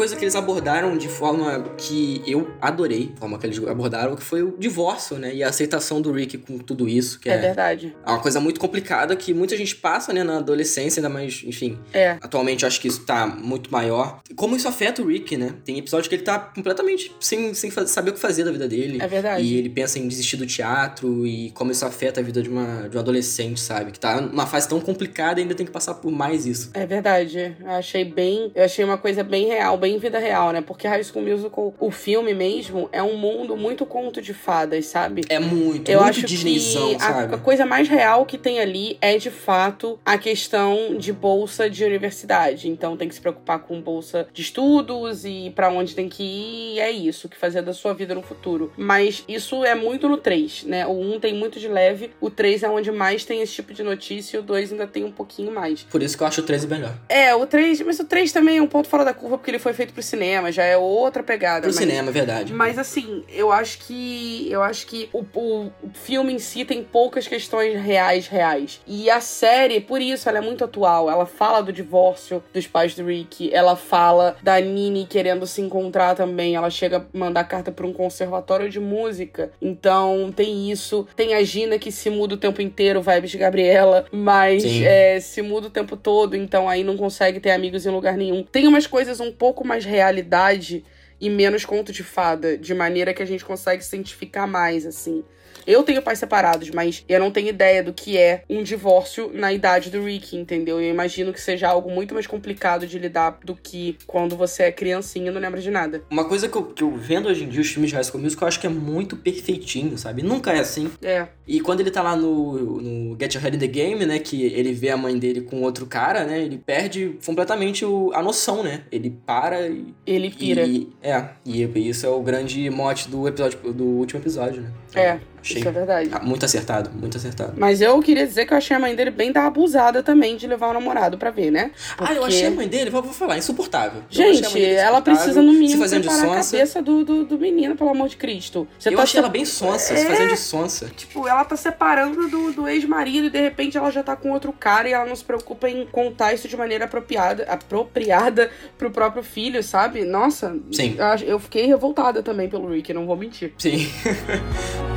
Coisa que eles abordaram de forma que eu adorei, a forma que eles abordaram, que foi o divórcio, né? E a aceitação do Rick com tudo isso, que É, é, verdade. é uma coisa muito complicada que muita gente passa, né, na adolescência, ainda mais, enfim. É. Atualmente eu acho que isso tá muito maior. Como isso afeta o Rick, né? Tem episódio que ele tá completamente sem, sem saber o que fazer da vida dele. É verdade. E ele pensa em desistir do teatro e como isso afeta a vida de, uma, de um adolescente, sabe? Que tá numa fase tão complicada e ainda tem que passar por mais isso. É verdade. Eu achei bem. Eu achei uma coisa bem real, bem vida real, né? Porque High School Musical, o filme mesmo, é um mundo muito conto de fadas, sabe? É muito, Eu muito acho Disneyzão, que a, coisa mais real que tem ali é de fato a questão de bolsa de universidade. Então tem que se preocupar com bolsa de estudos e pra onde tem que ir. e É isso que fazer da sua vida no futuro. Mas isso é muito no 3, né? O 1 tem muito de leve, o 3 é onde mais tem esse tipo de notícia e o 2 ainda tem um pouquinho mais. Por isso que eu acho o 13 melhor. É, o 3, mas o 3 também é um ponto fora da curva porque ele foi feito pro cinema, já é outra pegada. Pro mas- cinema, é verdade. mas assim, eu acho que. Eu acho que o, o, filme em si tem poucas questões reais, reais. E a série, por isso, ela é muito atual. Ela fala do divórcio dos pais do Rick. Ela fala da Nini querendo se encontrar também. Ela chega a mandar carta pra um conservatório de música. Então tem isso. Tem a Gina que se muda o tempo inteiro, vibes de Gabriela. Mas é, se muda o tempo todo, então aí não consegue ter amigos em lugar nenhum. Tem umas coisas um pouco mais realidade e menos conto de fada, de maneira que a gente consegue se identificar mais, assim. Eu tenho pais separados, mas eu não tenho ideia do que é um divórcio na idade do Rick, entendeu? Eu imagino que seja algo muito mais complicado de lidar do que quando você é criancinha e não lembra de nada. Uma coisa que eu, que eu vendo hoje em dia os filmes de High School Musical, eu acho que é muito perfeitinho, sabe? Nunca é assim. É, E quando ele tá lá no, no Get Your Head in the Game, né? Que ele vê a mãe dele com outro cara, né? Ele perde completamente o- a noção, né? Ele para e. ele pira. E, é, e isso é o grande mote do episódio do último episódio, né? É, Achei isso é verdade. ah, muito acertado, muito acertado. Mas eu queria dizer que eu achei a mãe dele bem da abusada também de levar o namorado pra ver, né? Ah, eu Porque- achei a mãe dele, vou, vou falar, insuportável. Gente, ela precisa, no se mínimo, preparar a cabeça do, do, do menino, pelo amor de Cristo. Você Eu tá achei se- ela bem sonsa, se É. fazendo de sonsa. Tipo, ela tá separando do, do ex-marido e de repente ela já tá com outro cara e ela não se preocupa em contar isso de maneira apropriada, apropriada pro próprio filho, sabe? Nossa, Sim. eu fiquei revoltada também pelo Rick, não vou mentir. Sim. *laughs*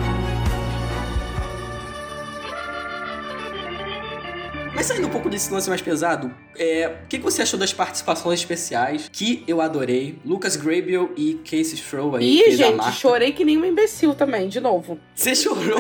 Mas saindo um pouco desse lance mais pesado, é, o que, que você achou das participações especiais que eu adorei? Lucas Grabeel e Casey Stroh aí, Ih, gente, chorei que nem uma imbecil também, de novo. Você chorou?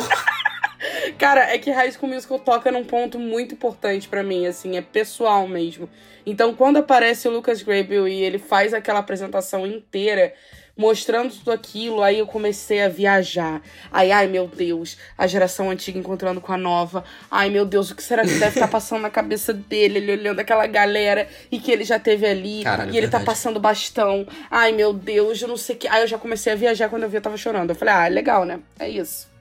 *laughs* Cara, é que High School Musical toca num ponto muito importante pra mim, assim, é pessoal mesmo. Então, quando aparece o Lucas Grabeel e ele faz aquela apresentação inteira, mostrando tudo aquilo, aí eu comecei a viajar. Aí, ai meu Deus, a geração antiga encontrando com a nova. Ai meu Deus, o que será que deve estar passando na cabeça dele? Ele olhando aquela galera e que ele já teve ali. Caralho, e ele tá verdade. passando bastão. Ai meu Deus, eu não sei o que. Aí eu já comecei a viajar quando eu vi eu tava chorando. Eu falei, ah, legal, né? É isso.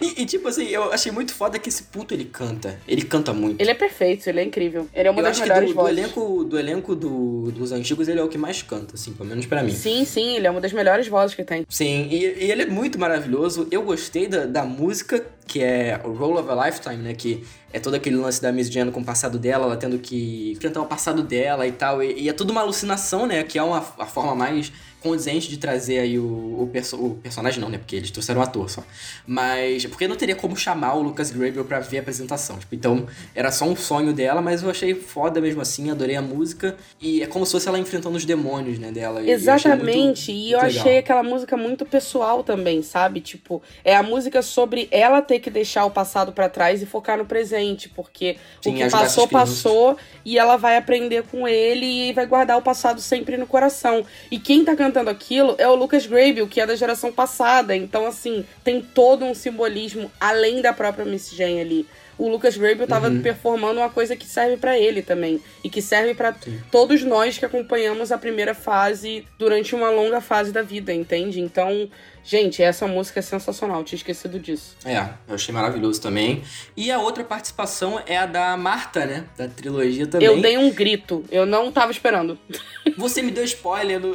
E, e, tipo assim, eu achei muito foda que esse puto ele canta. Ele canta muito. Ele é perfeito, ele é incrível. Ele é uma eu das acho que melhores do, do vozes. elenco, do elenco do- dos antigos, ele é o que mais canta, assim, pelo menos pra mim. Sim, sim, ele é uma das melhores vozes que tem. Sim, e, e ele é muito maravilhoso. Eu gostei da, da música, que é o Roll of a Lifetime, né? Que é todo aquele lance da Miss Jen com o passado dela, ela tendo que enfrentar o passado dela e tal. E, e é tudo uma alucinação, né? Que é uma, a forma mais condizente de trazer aí o, o, perso- o personagem, não, né? Porque eles trouxeram o ator só. Mas. Porque não teria como chamar o Lucas Grabel pra ver a apresentação. Tipo, então, era só um sonho dela, mas eu achei foda mesmo assim, adorei a música. E é como se fosse ela enfrentando os demônios, né, dela. E eu achei muito- Exatamente, e eu achei aquela música muito pessoal também, sabe? Tipo, é a música sobre ela ter que deixar o passado pra trás e focar no presente, porque Sim, o que passou, passou, e ela vai aprender com ele e vai guardar o passado sempre no coração. E quem tá cantando aquilo é o Lucas Grabel, que é da geração passada, então assim, tem todo um simbolismo além da própria Miss Jane ali. O Lucas Grabel tava Uhum. performando uma coisa que serve pra ele também. E que serve pra todos nós que acompanhamos a primeira fase durante uma longa fase da vida, entende? Então, gente, essa música é sensacional, tinha esquecido disso. É, eu achei maravilhoso também. E a outra participação é a da Marta, né? Da trilogia também. Eu dei um grito, eu não tava esperando. *laughs* Você me deu spoiler no.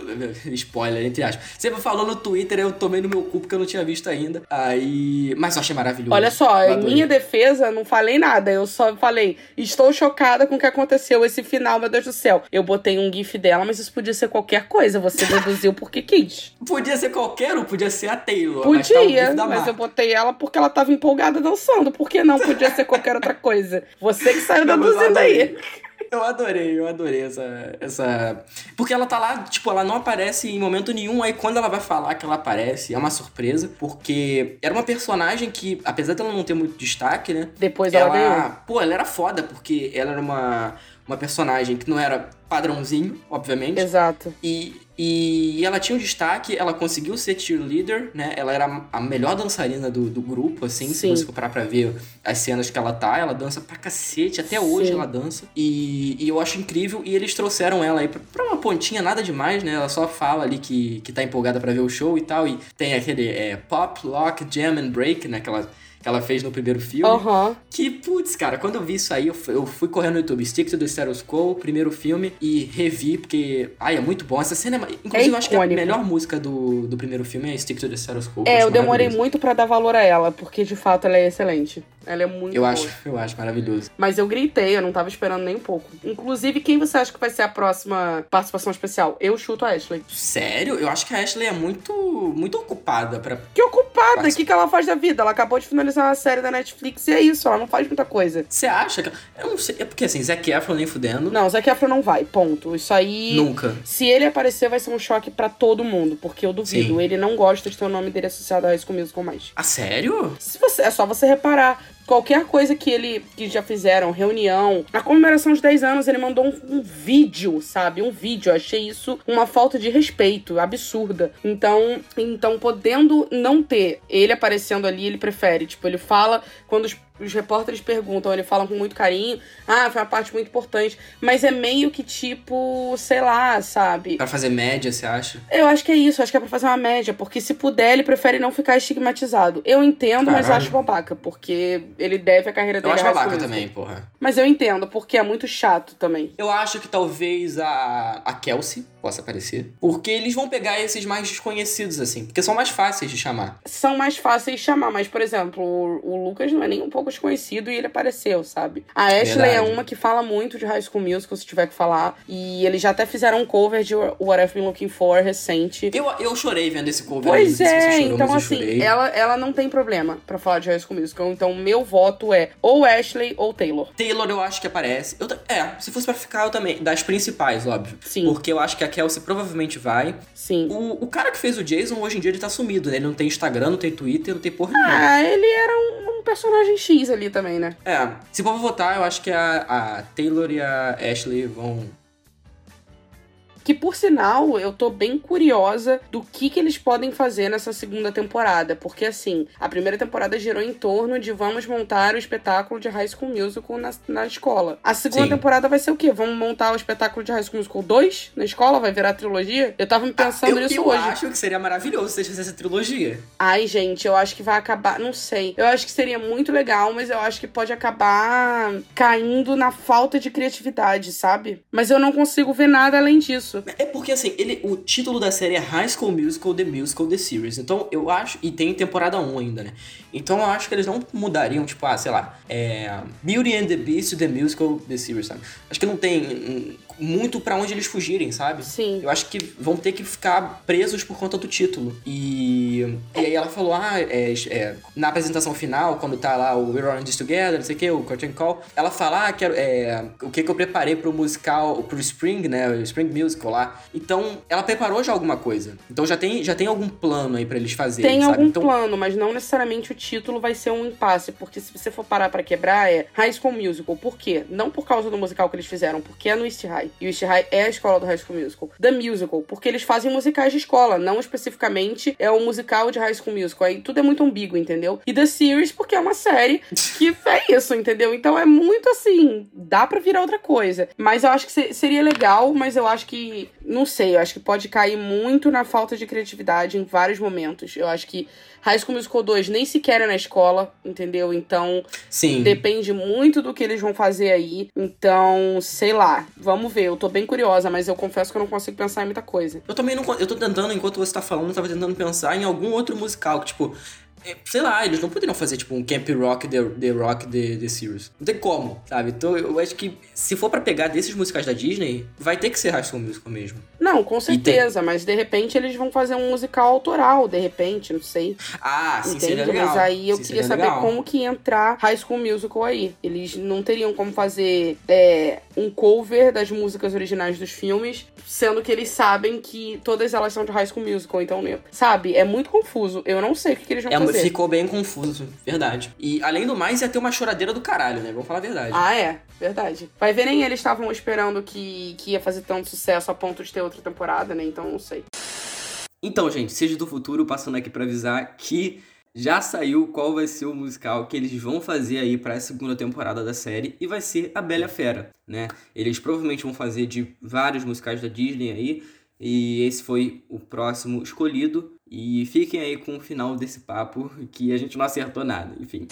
Spoiler, entre aspas. Você falou no Twitter, eu tomei no meu cu porque eu não tinha visto ainda. Aí. Mas eu achei maravilhoso. Olha só, em minha defesa, não falei nada. Eu só falei, estou chocada com o que aconteceu esse final, meu Deus do céu. Eu botei um gif dela, mas isso podia ser qualquer coisa. Você deduziu porque quis. Podia ser qualquer um, podia ser a Taylor. mas tá Podia, gif da mas eu botei ela porque ela tava empolgada dançando. Por que não podia ser qualquer outra coisa? Você que saiu mas deduzindo aí. Eu adorei, eu adorei essa, essa. Porque ela tá lá, tipo, ela não aparece em momento nenhum. Aí quando ela vai falar que ela aparece, é uma surpresa. Porque era uma personagem que, apesar dela não ter muito destaque, né? Depois ela, ela, pô, ela era foda, porque ela era uma, uma personagem que não era padrãozinho, obviamente. Exato. E, e ela tinha um destaque, ela conseguiu ser cheerleader, né? Ela era a melhor dançarina do, do grupo, assim, se Sim. você for parar pra ver as cenas que ela tá, ela dança pra cacete, até hoje Sim. ela dança. E, e eu acho incrível, e eles trouxeram ela aí pra, pra uma pontinha, nada demais, né? Ela só fala ali que, que tá empolgada pra ver o show e tal, e tem aquele é, pop, lock, jam and break, né? Que ela, que ela fez no primeiro filme. Aham. Que, putz, cara, quando eu vi isso aí, eu fui, eu fui correndo no YouTube, Stick to the Status Quo, primeiro filme, e revi, porque, ai, é muito bom. Essa cena, é, inclusive, eu acho que a melhor música do, do primeiro filme é Stick to the Status Quo. É, acho eu demorei muito pra dar valor a ela, porque de fato ela é excelente. Ela é muito Eu boa. acho, eu acho maravilhoso. Mas eu gritei, eu não tava esperando nem um pouco. Inclusive, quem você acha que vai ser a próxima participação especial? Eu chuto a Ashley. Sério? Eu acho que a Ashley é muito, muito ocupada pra... Que ocupada, o que, que ela faz da vida? Ela acabou de finalizar uma série da Netflix e é isso, ela não faz muita coisa. Você acha que... Eu não sei, é porque assim, Zac Efron nem fudendo. Não, Zac Efron não vai, ponto. Isso aí. Nunca. Se ele aparecer, vai ser um choque pra todo mundo, porque eu duvido. Sim. Ele não gosta de ter o nome dele associado a High School Musical mais. Ah, sério? Se você, é só você reparar. Qualquer coisa que ele que já fizeram, reunião, na comemoração de 10 anos, ele mandou um, um vídeo, sabe? Um vídeo. Eu achei isso uma falta de respeito, absurda. Então, então, podendo não ter ele aparecendo ali, ele prefere. Tipo, ele fala quando os, os repórteres perguntam, ele fala com muito carinho. Ah, foi uma parte muito importante. Mas é meio que tipo, sei lá, sabe? Pra fazer média, você acha? Eu acho que é isso, acho que é pra fazer uma média, porque se puder, ele prefere não ficar estigmatizado. Eu entendo, mas Caralho. acho babaca, porque ele deve a carreira Eu dele acho a High babaca também, porra. Mas eu entendo, porque é muito chato também. Eu acho que talvez a, a Kelsey possa aparecer. Porque eles vão pegar esses mais desconhecidos, assim. Porque são mais fáceis de chamar. São mais fáceis de chamar, mas, por exemplo, o, o Lucas não é nem um pouco desconhecido e ele apareceu, sabe? A Ashley Verdade. é uma que fala muito de High School Musical, se tiver que falar. E eles já até fizeram um cover de What I've Been Looking For recente. Eu, eu chorei vendo esse cover. Pois é, chorou, então assim, ela, ela não tem problema pra falar de High School Musical. Então, meu voto é ou Ashley ou Taylor. Taylor eu acho que aparece. Eu, é, se fosse pra ficar, eu também. Das principais, óbvio. Sim. Porque eu acho que a Kelsey provavelmente vai. Sim. O, o cara que fez o Jason, hoje em dia, ele tá sumido, né? Ele não tem Instagram, não tem Twitter, não tem porra nenhuma. Ah, ele era um, um personagem X ali também, né? É, se for votar, eu acho que a, a Taylor e a Ashley vão. Que por sinal, eu tô bem curiosa do que, que eles podem fazer nessa segunda temporada. Porque assim, a primeira temporada girou em torno de vamos montar o espetáculo de High School Musical na, na escola. A segunda Sim. temporada vai ser o quê? Vamos montar o espetáculo de High School Musical 2 na escola? Vai virar trilogia? Eu tava me pensando eu, nisso eu hoje. acho que seria maravilhoso se eles fizessem essa trilogia. Ai, gente, eu acho que vai acabar. Não sei. Eu acho que seria muito legal, mas eu acho que pode acabar caindo na falta de criatividade, sabe? Mas eu não consigo ver nada além disso. É porque, assim, ele, o título da série é High School Musical, The Musical, The Series. Então, eu acho... E tem temporada 1 ainda, né? Então, eu acho que eles não mudariam, tipo, ah, sei lá... É, Beauty and the Beast, The Musical, The Series, sabe? Acho que não tem muito pra onde eles fugirem, sabe? Sim. Eu acho que vão ter que ficar presos por conta do título. E, e aí ela falou, ah, é, é, na apresentação final, quando tá lá o We're in This Together, não sei o que, o Curtain Call, ela fala, ah, quero, é, o que que eu preparei pro musical, pro Spring, né, o Spring Musical lá. Então, ela preparou já alguma coisa. Então já tem, já tem algum plano aí pra eles fazerem, Tem sabe? algum então, plano, mas não necessariamente o título vai ser um impasse, porque se você for parar pra quebrar é High School Musical. Por quê? Não por causa do musical que eles fizeram, porque é no East High. E o East High é a escola do High School Musical. The Musical, porque eles fazem musicais de escola, não especificamente é o musical de High School Musical. Aí tudo é muito ambíguo, entendeu? E The Series, porque é uma série que *laughs* é isso, entendeu? Então é muito assim, dá pra virar outra coisa. Mas eu acho que se- seria legal, mas eu acho que, não sei, eu acho que pode cair muito na falta de criatividade em vários momentos. Eu acho que High School Musical 2 nem sequer é na escola, entendeu? Então sim. depende muito do que eles vão fazer aí. Então, sei lá, vamos ver. Eu tô bem curiosa, mas eu confesso que eu não consigo pensar em muita coisa. Eu também não. Eu tô tentando, enquanto você tá falando, eu tava tentando pensar em algum outro musical que, tipo. É, Sei lá, eles não poderiam fazer, tipo, um Camp Rock The, the Rock The, the Series. Não tem como, sabe? Então eu acho que se for pra pegar desses musicais da Disney, vai ter que ser High School Musical mesmo. Não, com certeza, mas de repente eles vão fazer um musical autoral, de repente, não sei. Ah, sim, Entende? seria legal. Mas aí eu Sim, queria saber legal. como que ia entrar High School Musical aí. Eles não teriam como fazer é, um cover das músicas originais dos filmes, sendo que eles sabem que todas elas são de High School Musical. Então, né, sabe, é muito confuso. Eu não sei o que, que eles vão É, fazer. ficou bem confuso, verdade. E além do mais, ia ter uma choradeira do caralho, né? Vamos falar a verdade. Ah, é, verdade. Vai ver, nem eles estavam esperando que, que ia fazer tanto sucesso a ponto de ter outra temporada, né? Então não sei. Então, gente, seja do futuro, passando aqui pra avisar que já saiu qual vai ser o musical que eles vão fazer aí para a segunda temporada da série e vai ser A Bela Fera, né? Eles provavelmente vão fazer de vários musicais da Disney aí e esse foi o próximo escolhido e fiquem aí com o final desse papo que a gente não acertou nada, enfim.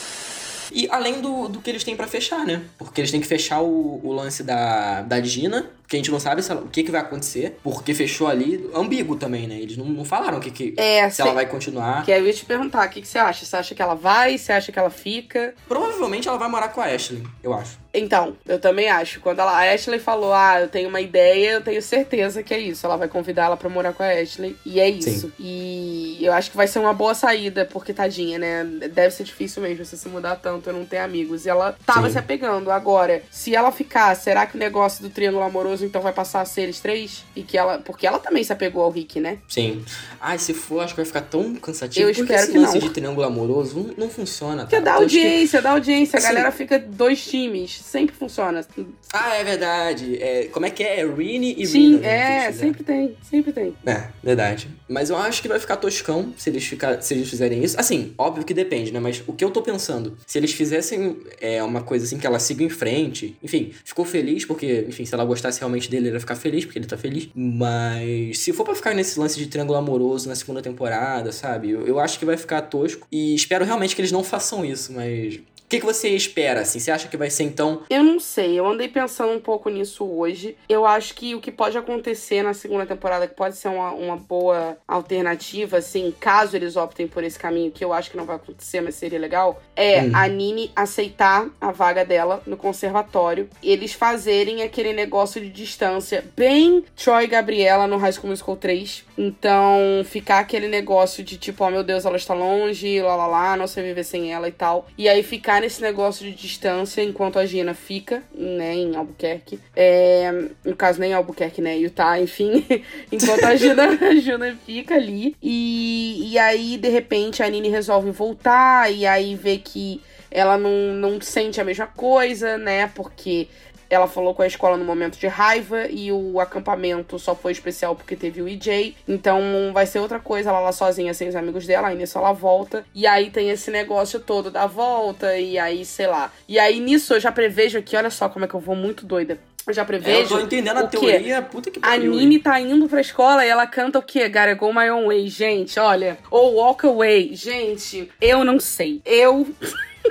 E além do, do que eles têm pra fechar, né? Porque eles têm que fechar o, o lance da, da Gina, que a gente não sabe ela- o que, que vai acontecer, porque fechou ali, ambíguo também, né? Eles não, não falaram o que, que É, se ela vai continuar. Que aí eu ia te perguntar, o que, que você acha? Você acha que ela vai? Você acha que ela fica? Provavelmente ela vai morar com a Ashley, eu acho. Então, eu também acho. Quando ela, a Ashley falou, ah, eu tenho uma ideia, eu tenho certeza que é isso. Ela vai convidar ela pra morar com a Ashley. E é isso. Sim. E eu acho que vai ser uma boa saída, porque tadinha, né? Deve ser difícil mesmo você se mudar tanto, eu não ter amigos. E ela tava Sim. se apegando. Agora, se ela ficar, será que o negócio do triângulo amoroso então vai passar a ser eles três? E que ela. Porque ela também se apegou ao Rick, né? Sim. Ai, se for, acho que vai ficar tão cansativo. Eu porque espero que não. de triângulo amoroso não, não funciona, Porque dá Eu acho que- audiência, dá audiência. A Assim- galera fica dois times. Sempre funciona. Ah, é verdade. É, como é que é? É Rini e Sim, Rina, né, é, sempre tem, sempre tem. É, verdade. Mas eu acho que vai ficar toscão se eles, ficar, se eles fizerem isso. Assim, óbvio que depende, né? Mas o que eu tô pensando, se eles fizessem é, uma coisa assim que ela siga em frente, enfim, ficou feliz porque, enfim, se ela gostasse realmente dele, ele ia ficar feliz porque ele tá feliz. Mas se for pra ficar nesse lance de triângulo amoroso na segunda temporada, sabe? Eu, eu acho que vai ficar tosco. E espero realmente que eles não façam isso, mas. O que, que você espera, assim? Você acha que vai ser então. Eu não sei, eu andei pensando um pouco nisso hoje. Eu acho que o que pode acontecer na segunda temporada, que pode ser uma, uma boa alternativa, assim, caso eles optem por esse caminho, que eu acho que não vai acontecer, mas seria legal, é Hum. a Nini aceitar a vaga dela no conservatório. Eles fazerem aquele negócio de distância, bem Troy e Gabriela no High School Musical 3. Então, ficar aquele negócio de tipo, oh meu Deus, ela está longe, lá lá lá, não sei viver sem ela e tal. E aí ficar nesse negócio de distância enquanto a Gina fica, né, em Albuquerque. É, no caso, nem Albuquerque, né, Utah, enfim. *laughs* enquanto a Gina, a Gina fica ali. E, e aí, de repente, a Nini resolve voltar e aí vê que ela não, não sente a mesma coisa, né, porque ela falou com a escola no momento de raiva e o acampamento só foi especial porque teve o EJ. Então vai ser outra coisa, ela lá sozinha, sem os amigos dela, aí nisso ela volta. E aí tem esse negócio todo da volta, e aí, sei lá. E aí nisso eu já prevejo aqui, olha só como é que eu vou muito doida. Eu já prevejo. É, eu tô entendendo a o quê? teoria, puta que A pariu. hein? Nini tá indo pra escola e ela canta o quê? Gotta go my own way, gente, olha. Ou walk away. Gente, eu não sei. Eu.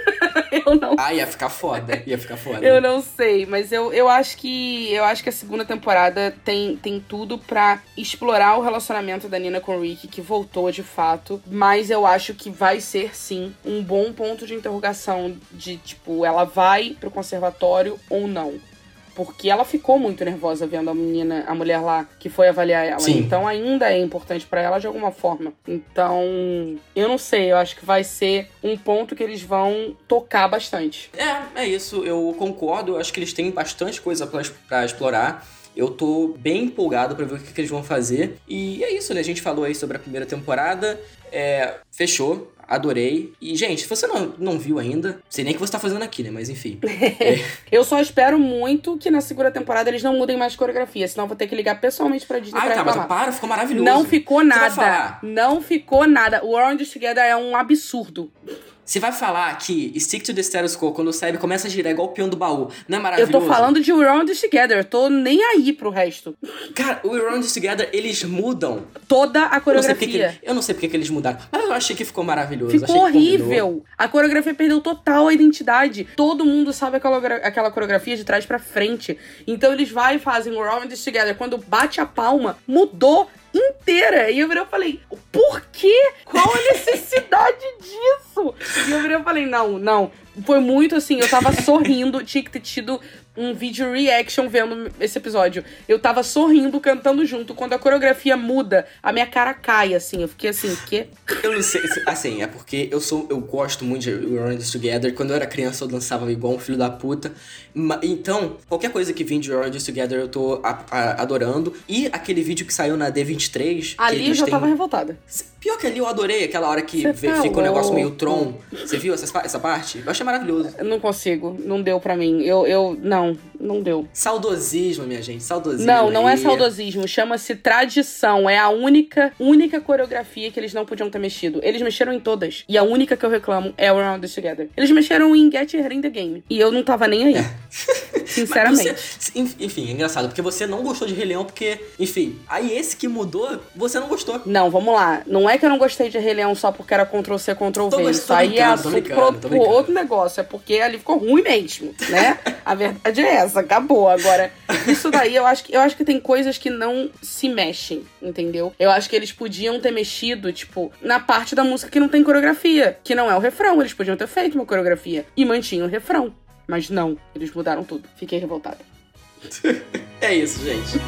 *laughs* eu não Ah, ia ficar foda. Ia ficar foda. eu não sei, mas eu, eu acho que eu acho que a segunda temporada tem, tem tudo pra explorar o relacionamento da Nina com o Rick, que voltou de fato. Mas eu acho que vai ser sim um bom ponto de interrogação de tipo, ela vai pro conservatório ou não. Porque ela ficou muito nervosa vendo a menina, a mulher lá que foi avaliar ela. Sim. Então ainda é importante pra ela de alguma forma. Então, eu não sei, eu acho que vai ser um ponto que eles vão tocar bastante. É, é isso. Eu concordo. Eu acho que eles têm bastante coisa pra, pra explorar. Eu tô bem empolgado pra ver o que, que eles vão fazer. E é isso, né? A gente falou aí sobre a primeira temporada. É, fechou. Adorei. E, gente, se você não, não viu ainda, sei nem o que você tá fazendo aqui, né? Mas enfim. *laughs* Eu só espero muito que na segunda temporada eles não mudem mais coreografia, senão eu vou ter que ligar pessoalmente pra Disney Ah, pra tá, mas para, ficou maravilhoso. Não ficou nada. Não ficou nada. O Orange Together é um absurdo. Você vai falar que Stick to the Status Quo, quando o Cyber começa a girar igual o peão do baú, não é Eu maravilhoso? tô falando de Orange Together, eu tô nem aí pro resto. Cara, o Around This Together, eles mudam. Toda a Eu não sei porque, coreografia. que, eu não sei porque que eles mudaram, mas eu achei que ficou maravilhoso. Ficou horrível. A coreografia perdeu total a identidade. Todo mundo sabe aquela, aquela coreografia de trás pra frente. Então eles vai e fazem o Round Together. Quando bate a palma, mudou inteira. E eu virei e falei, por quê? Qual a necessidade *laughs* disso? E eu virei e falei, não, não. Foi muito assim, eu tava sorrindo, tinha que ter tido um vídeo reaction vendo esse episódio. Eu tava sorrindo, cantando junto. Quando a coreografia muda, a minha cara cai, assim. Eu fiquei assim, quê? Eu não sei, se- assim, é porque eu sou, eu gosto muito de We Run This Together. Quando eu era criança, eu dançava igual um filho da puta. Então, qualquer coisa que vem de We Run This Together, eu tô adorando. E aquele vídeo que saiu na D23. que Ali eu já tava revoltada. Pior que ali eu adorei aquela hora que vê- tá fica um negócio meio. Tron. Você viu essa, essa parte? Eu achei maravilhoso. Eu não consigo, não deu pra mim. Eu, eu, não, não deu. Saudosismo, minha gente. Saudosismo. Não, não é aí. saudosismo, chama-se tradição. É a única, única coreografia que eles não podiam ter mexido. Eles mexeram em todas. E a única que eu reclamo é o Round Together. Eles mexeram em Get Her in the Game. E eu não tava nem aí. *laughs* Sinceramente. Mas você- enf- enfim, é engraçado, porque você não gostou de Rei Leão, porque, enfim, aí esse que mudou, você não gostou. Não, vamos lá. Não é que eu não gostei de Rei Leão só porque era Ctrl C, Ctrl V. Isso aí é assunto pro, outro negócio. É porque ali ficou ruim mesmo, né? *laughs* A verdade é essa, acabou. Agora, isso daí eu acho que eu acho que tem coisas que não se mexem, entendeu? Eu acho que eles podiam ter mexido, tipo, na parte da música que não tem coreografia, que não é o refrão. Eles podiam ter feito uma coreografia e mantinham o refrão. Mas não, eles mudaram tudo. Fiquei revoltada. *laughs* É isso, gente.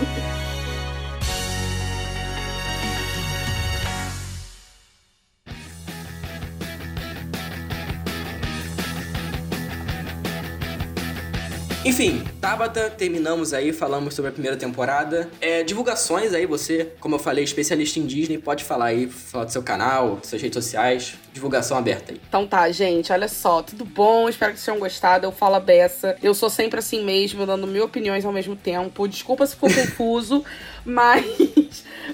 Enfim, Tabata, terminamos aí, falamos sobre a primeira temporada. É, divulgações aí, você, como eu falei, especialista em Disney, pode falar aí, falar do seu canal, suas redes sociais, divulgação aberta aí. Então tá, gente, olha só, tudo bom? Espero que vocês tenham gostado. Eu falo a beça. Eu sou sempre assim mesmo, dando mil opiniões ao mesmo tempo. Desculpa se ficou *laughs* confuso, mas.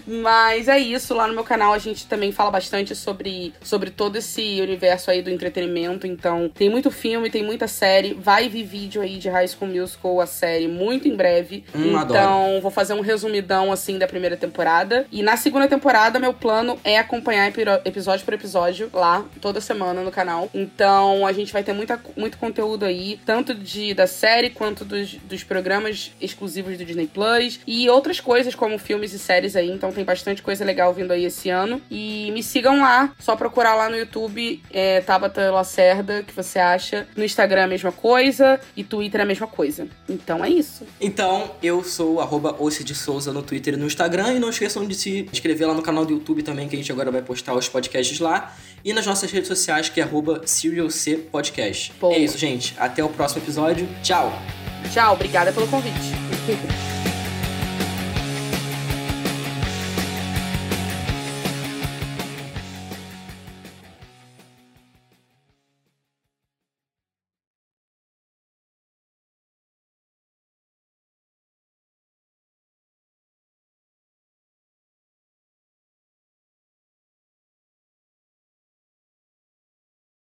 Mas é isso. Lá no meu canal a gente também fala bastante sobre, sobre todo esse universo aí do entretenimento. Então, tem muito filme, tem muita série. Vai vir vídeo aí de High School Musical, a série, muito em breve. Hum, então, adoro. vou fazer um resumidão assim da primeira temporada. E na segunda temporada, meu plano é acompanhar episódio por episódio lá, toda semana no canal. Então a gente vai ter muita, muito conteúdo aí, tanto de, da série quanto dos, dos programas exclusivos do Disney Plus e outras coisas como filmes e séries aí. Então tem bastante coisa legal vindo aí esse ano. E me sigam lá, só procurar lá no YouTube, é, Tabata Lacerda, que você acha. No Instagram é a mesma coisa e Twitter é a mesma coisa. Então é isso. Então, eu sou o arroba de Souza no Twitter e no Instagram. E não esqueçam de se inscrever lá no canal do YouTube também, que a gente agora vai postar os podcasts lá. E nas nossas redes sociais, que é arroba Podcast. Boa. É isso, gente. Até o próximo episódio. Tchau! Tchau, obrigada pelo convite. *laughs*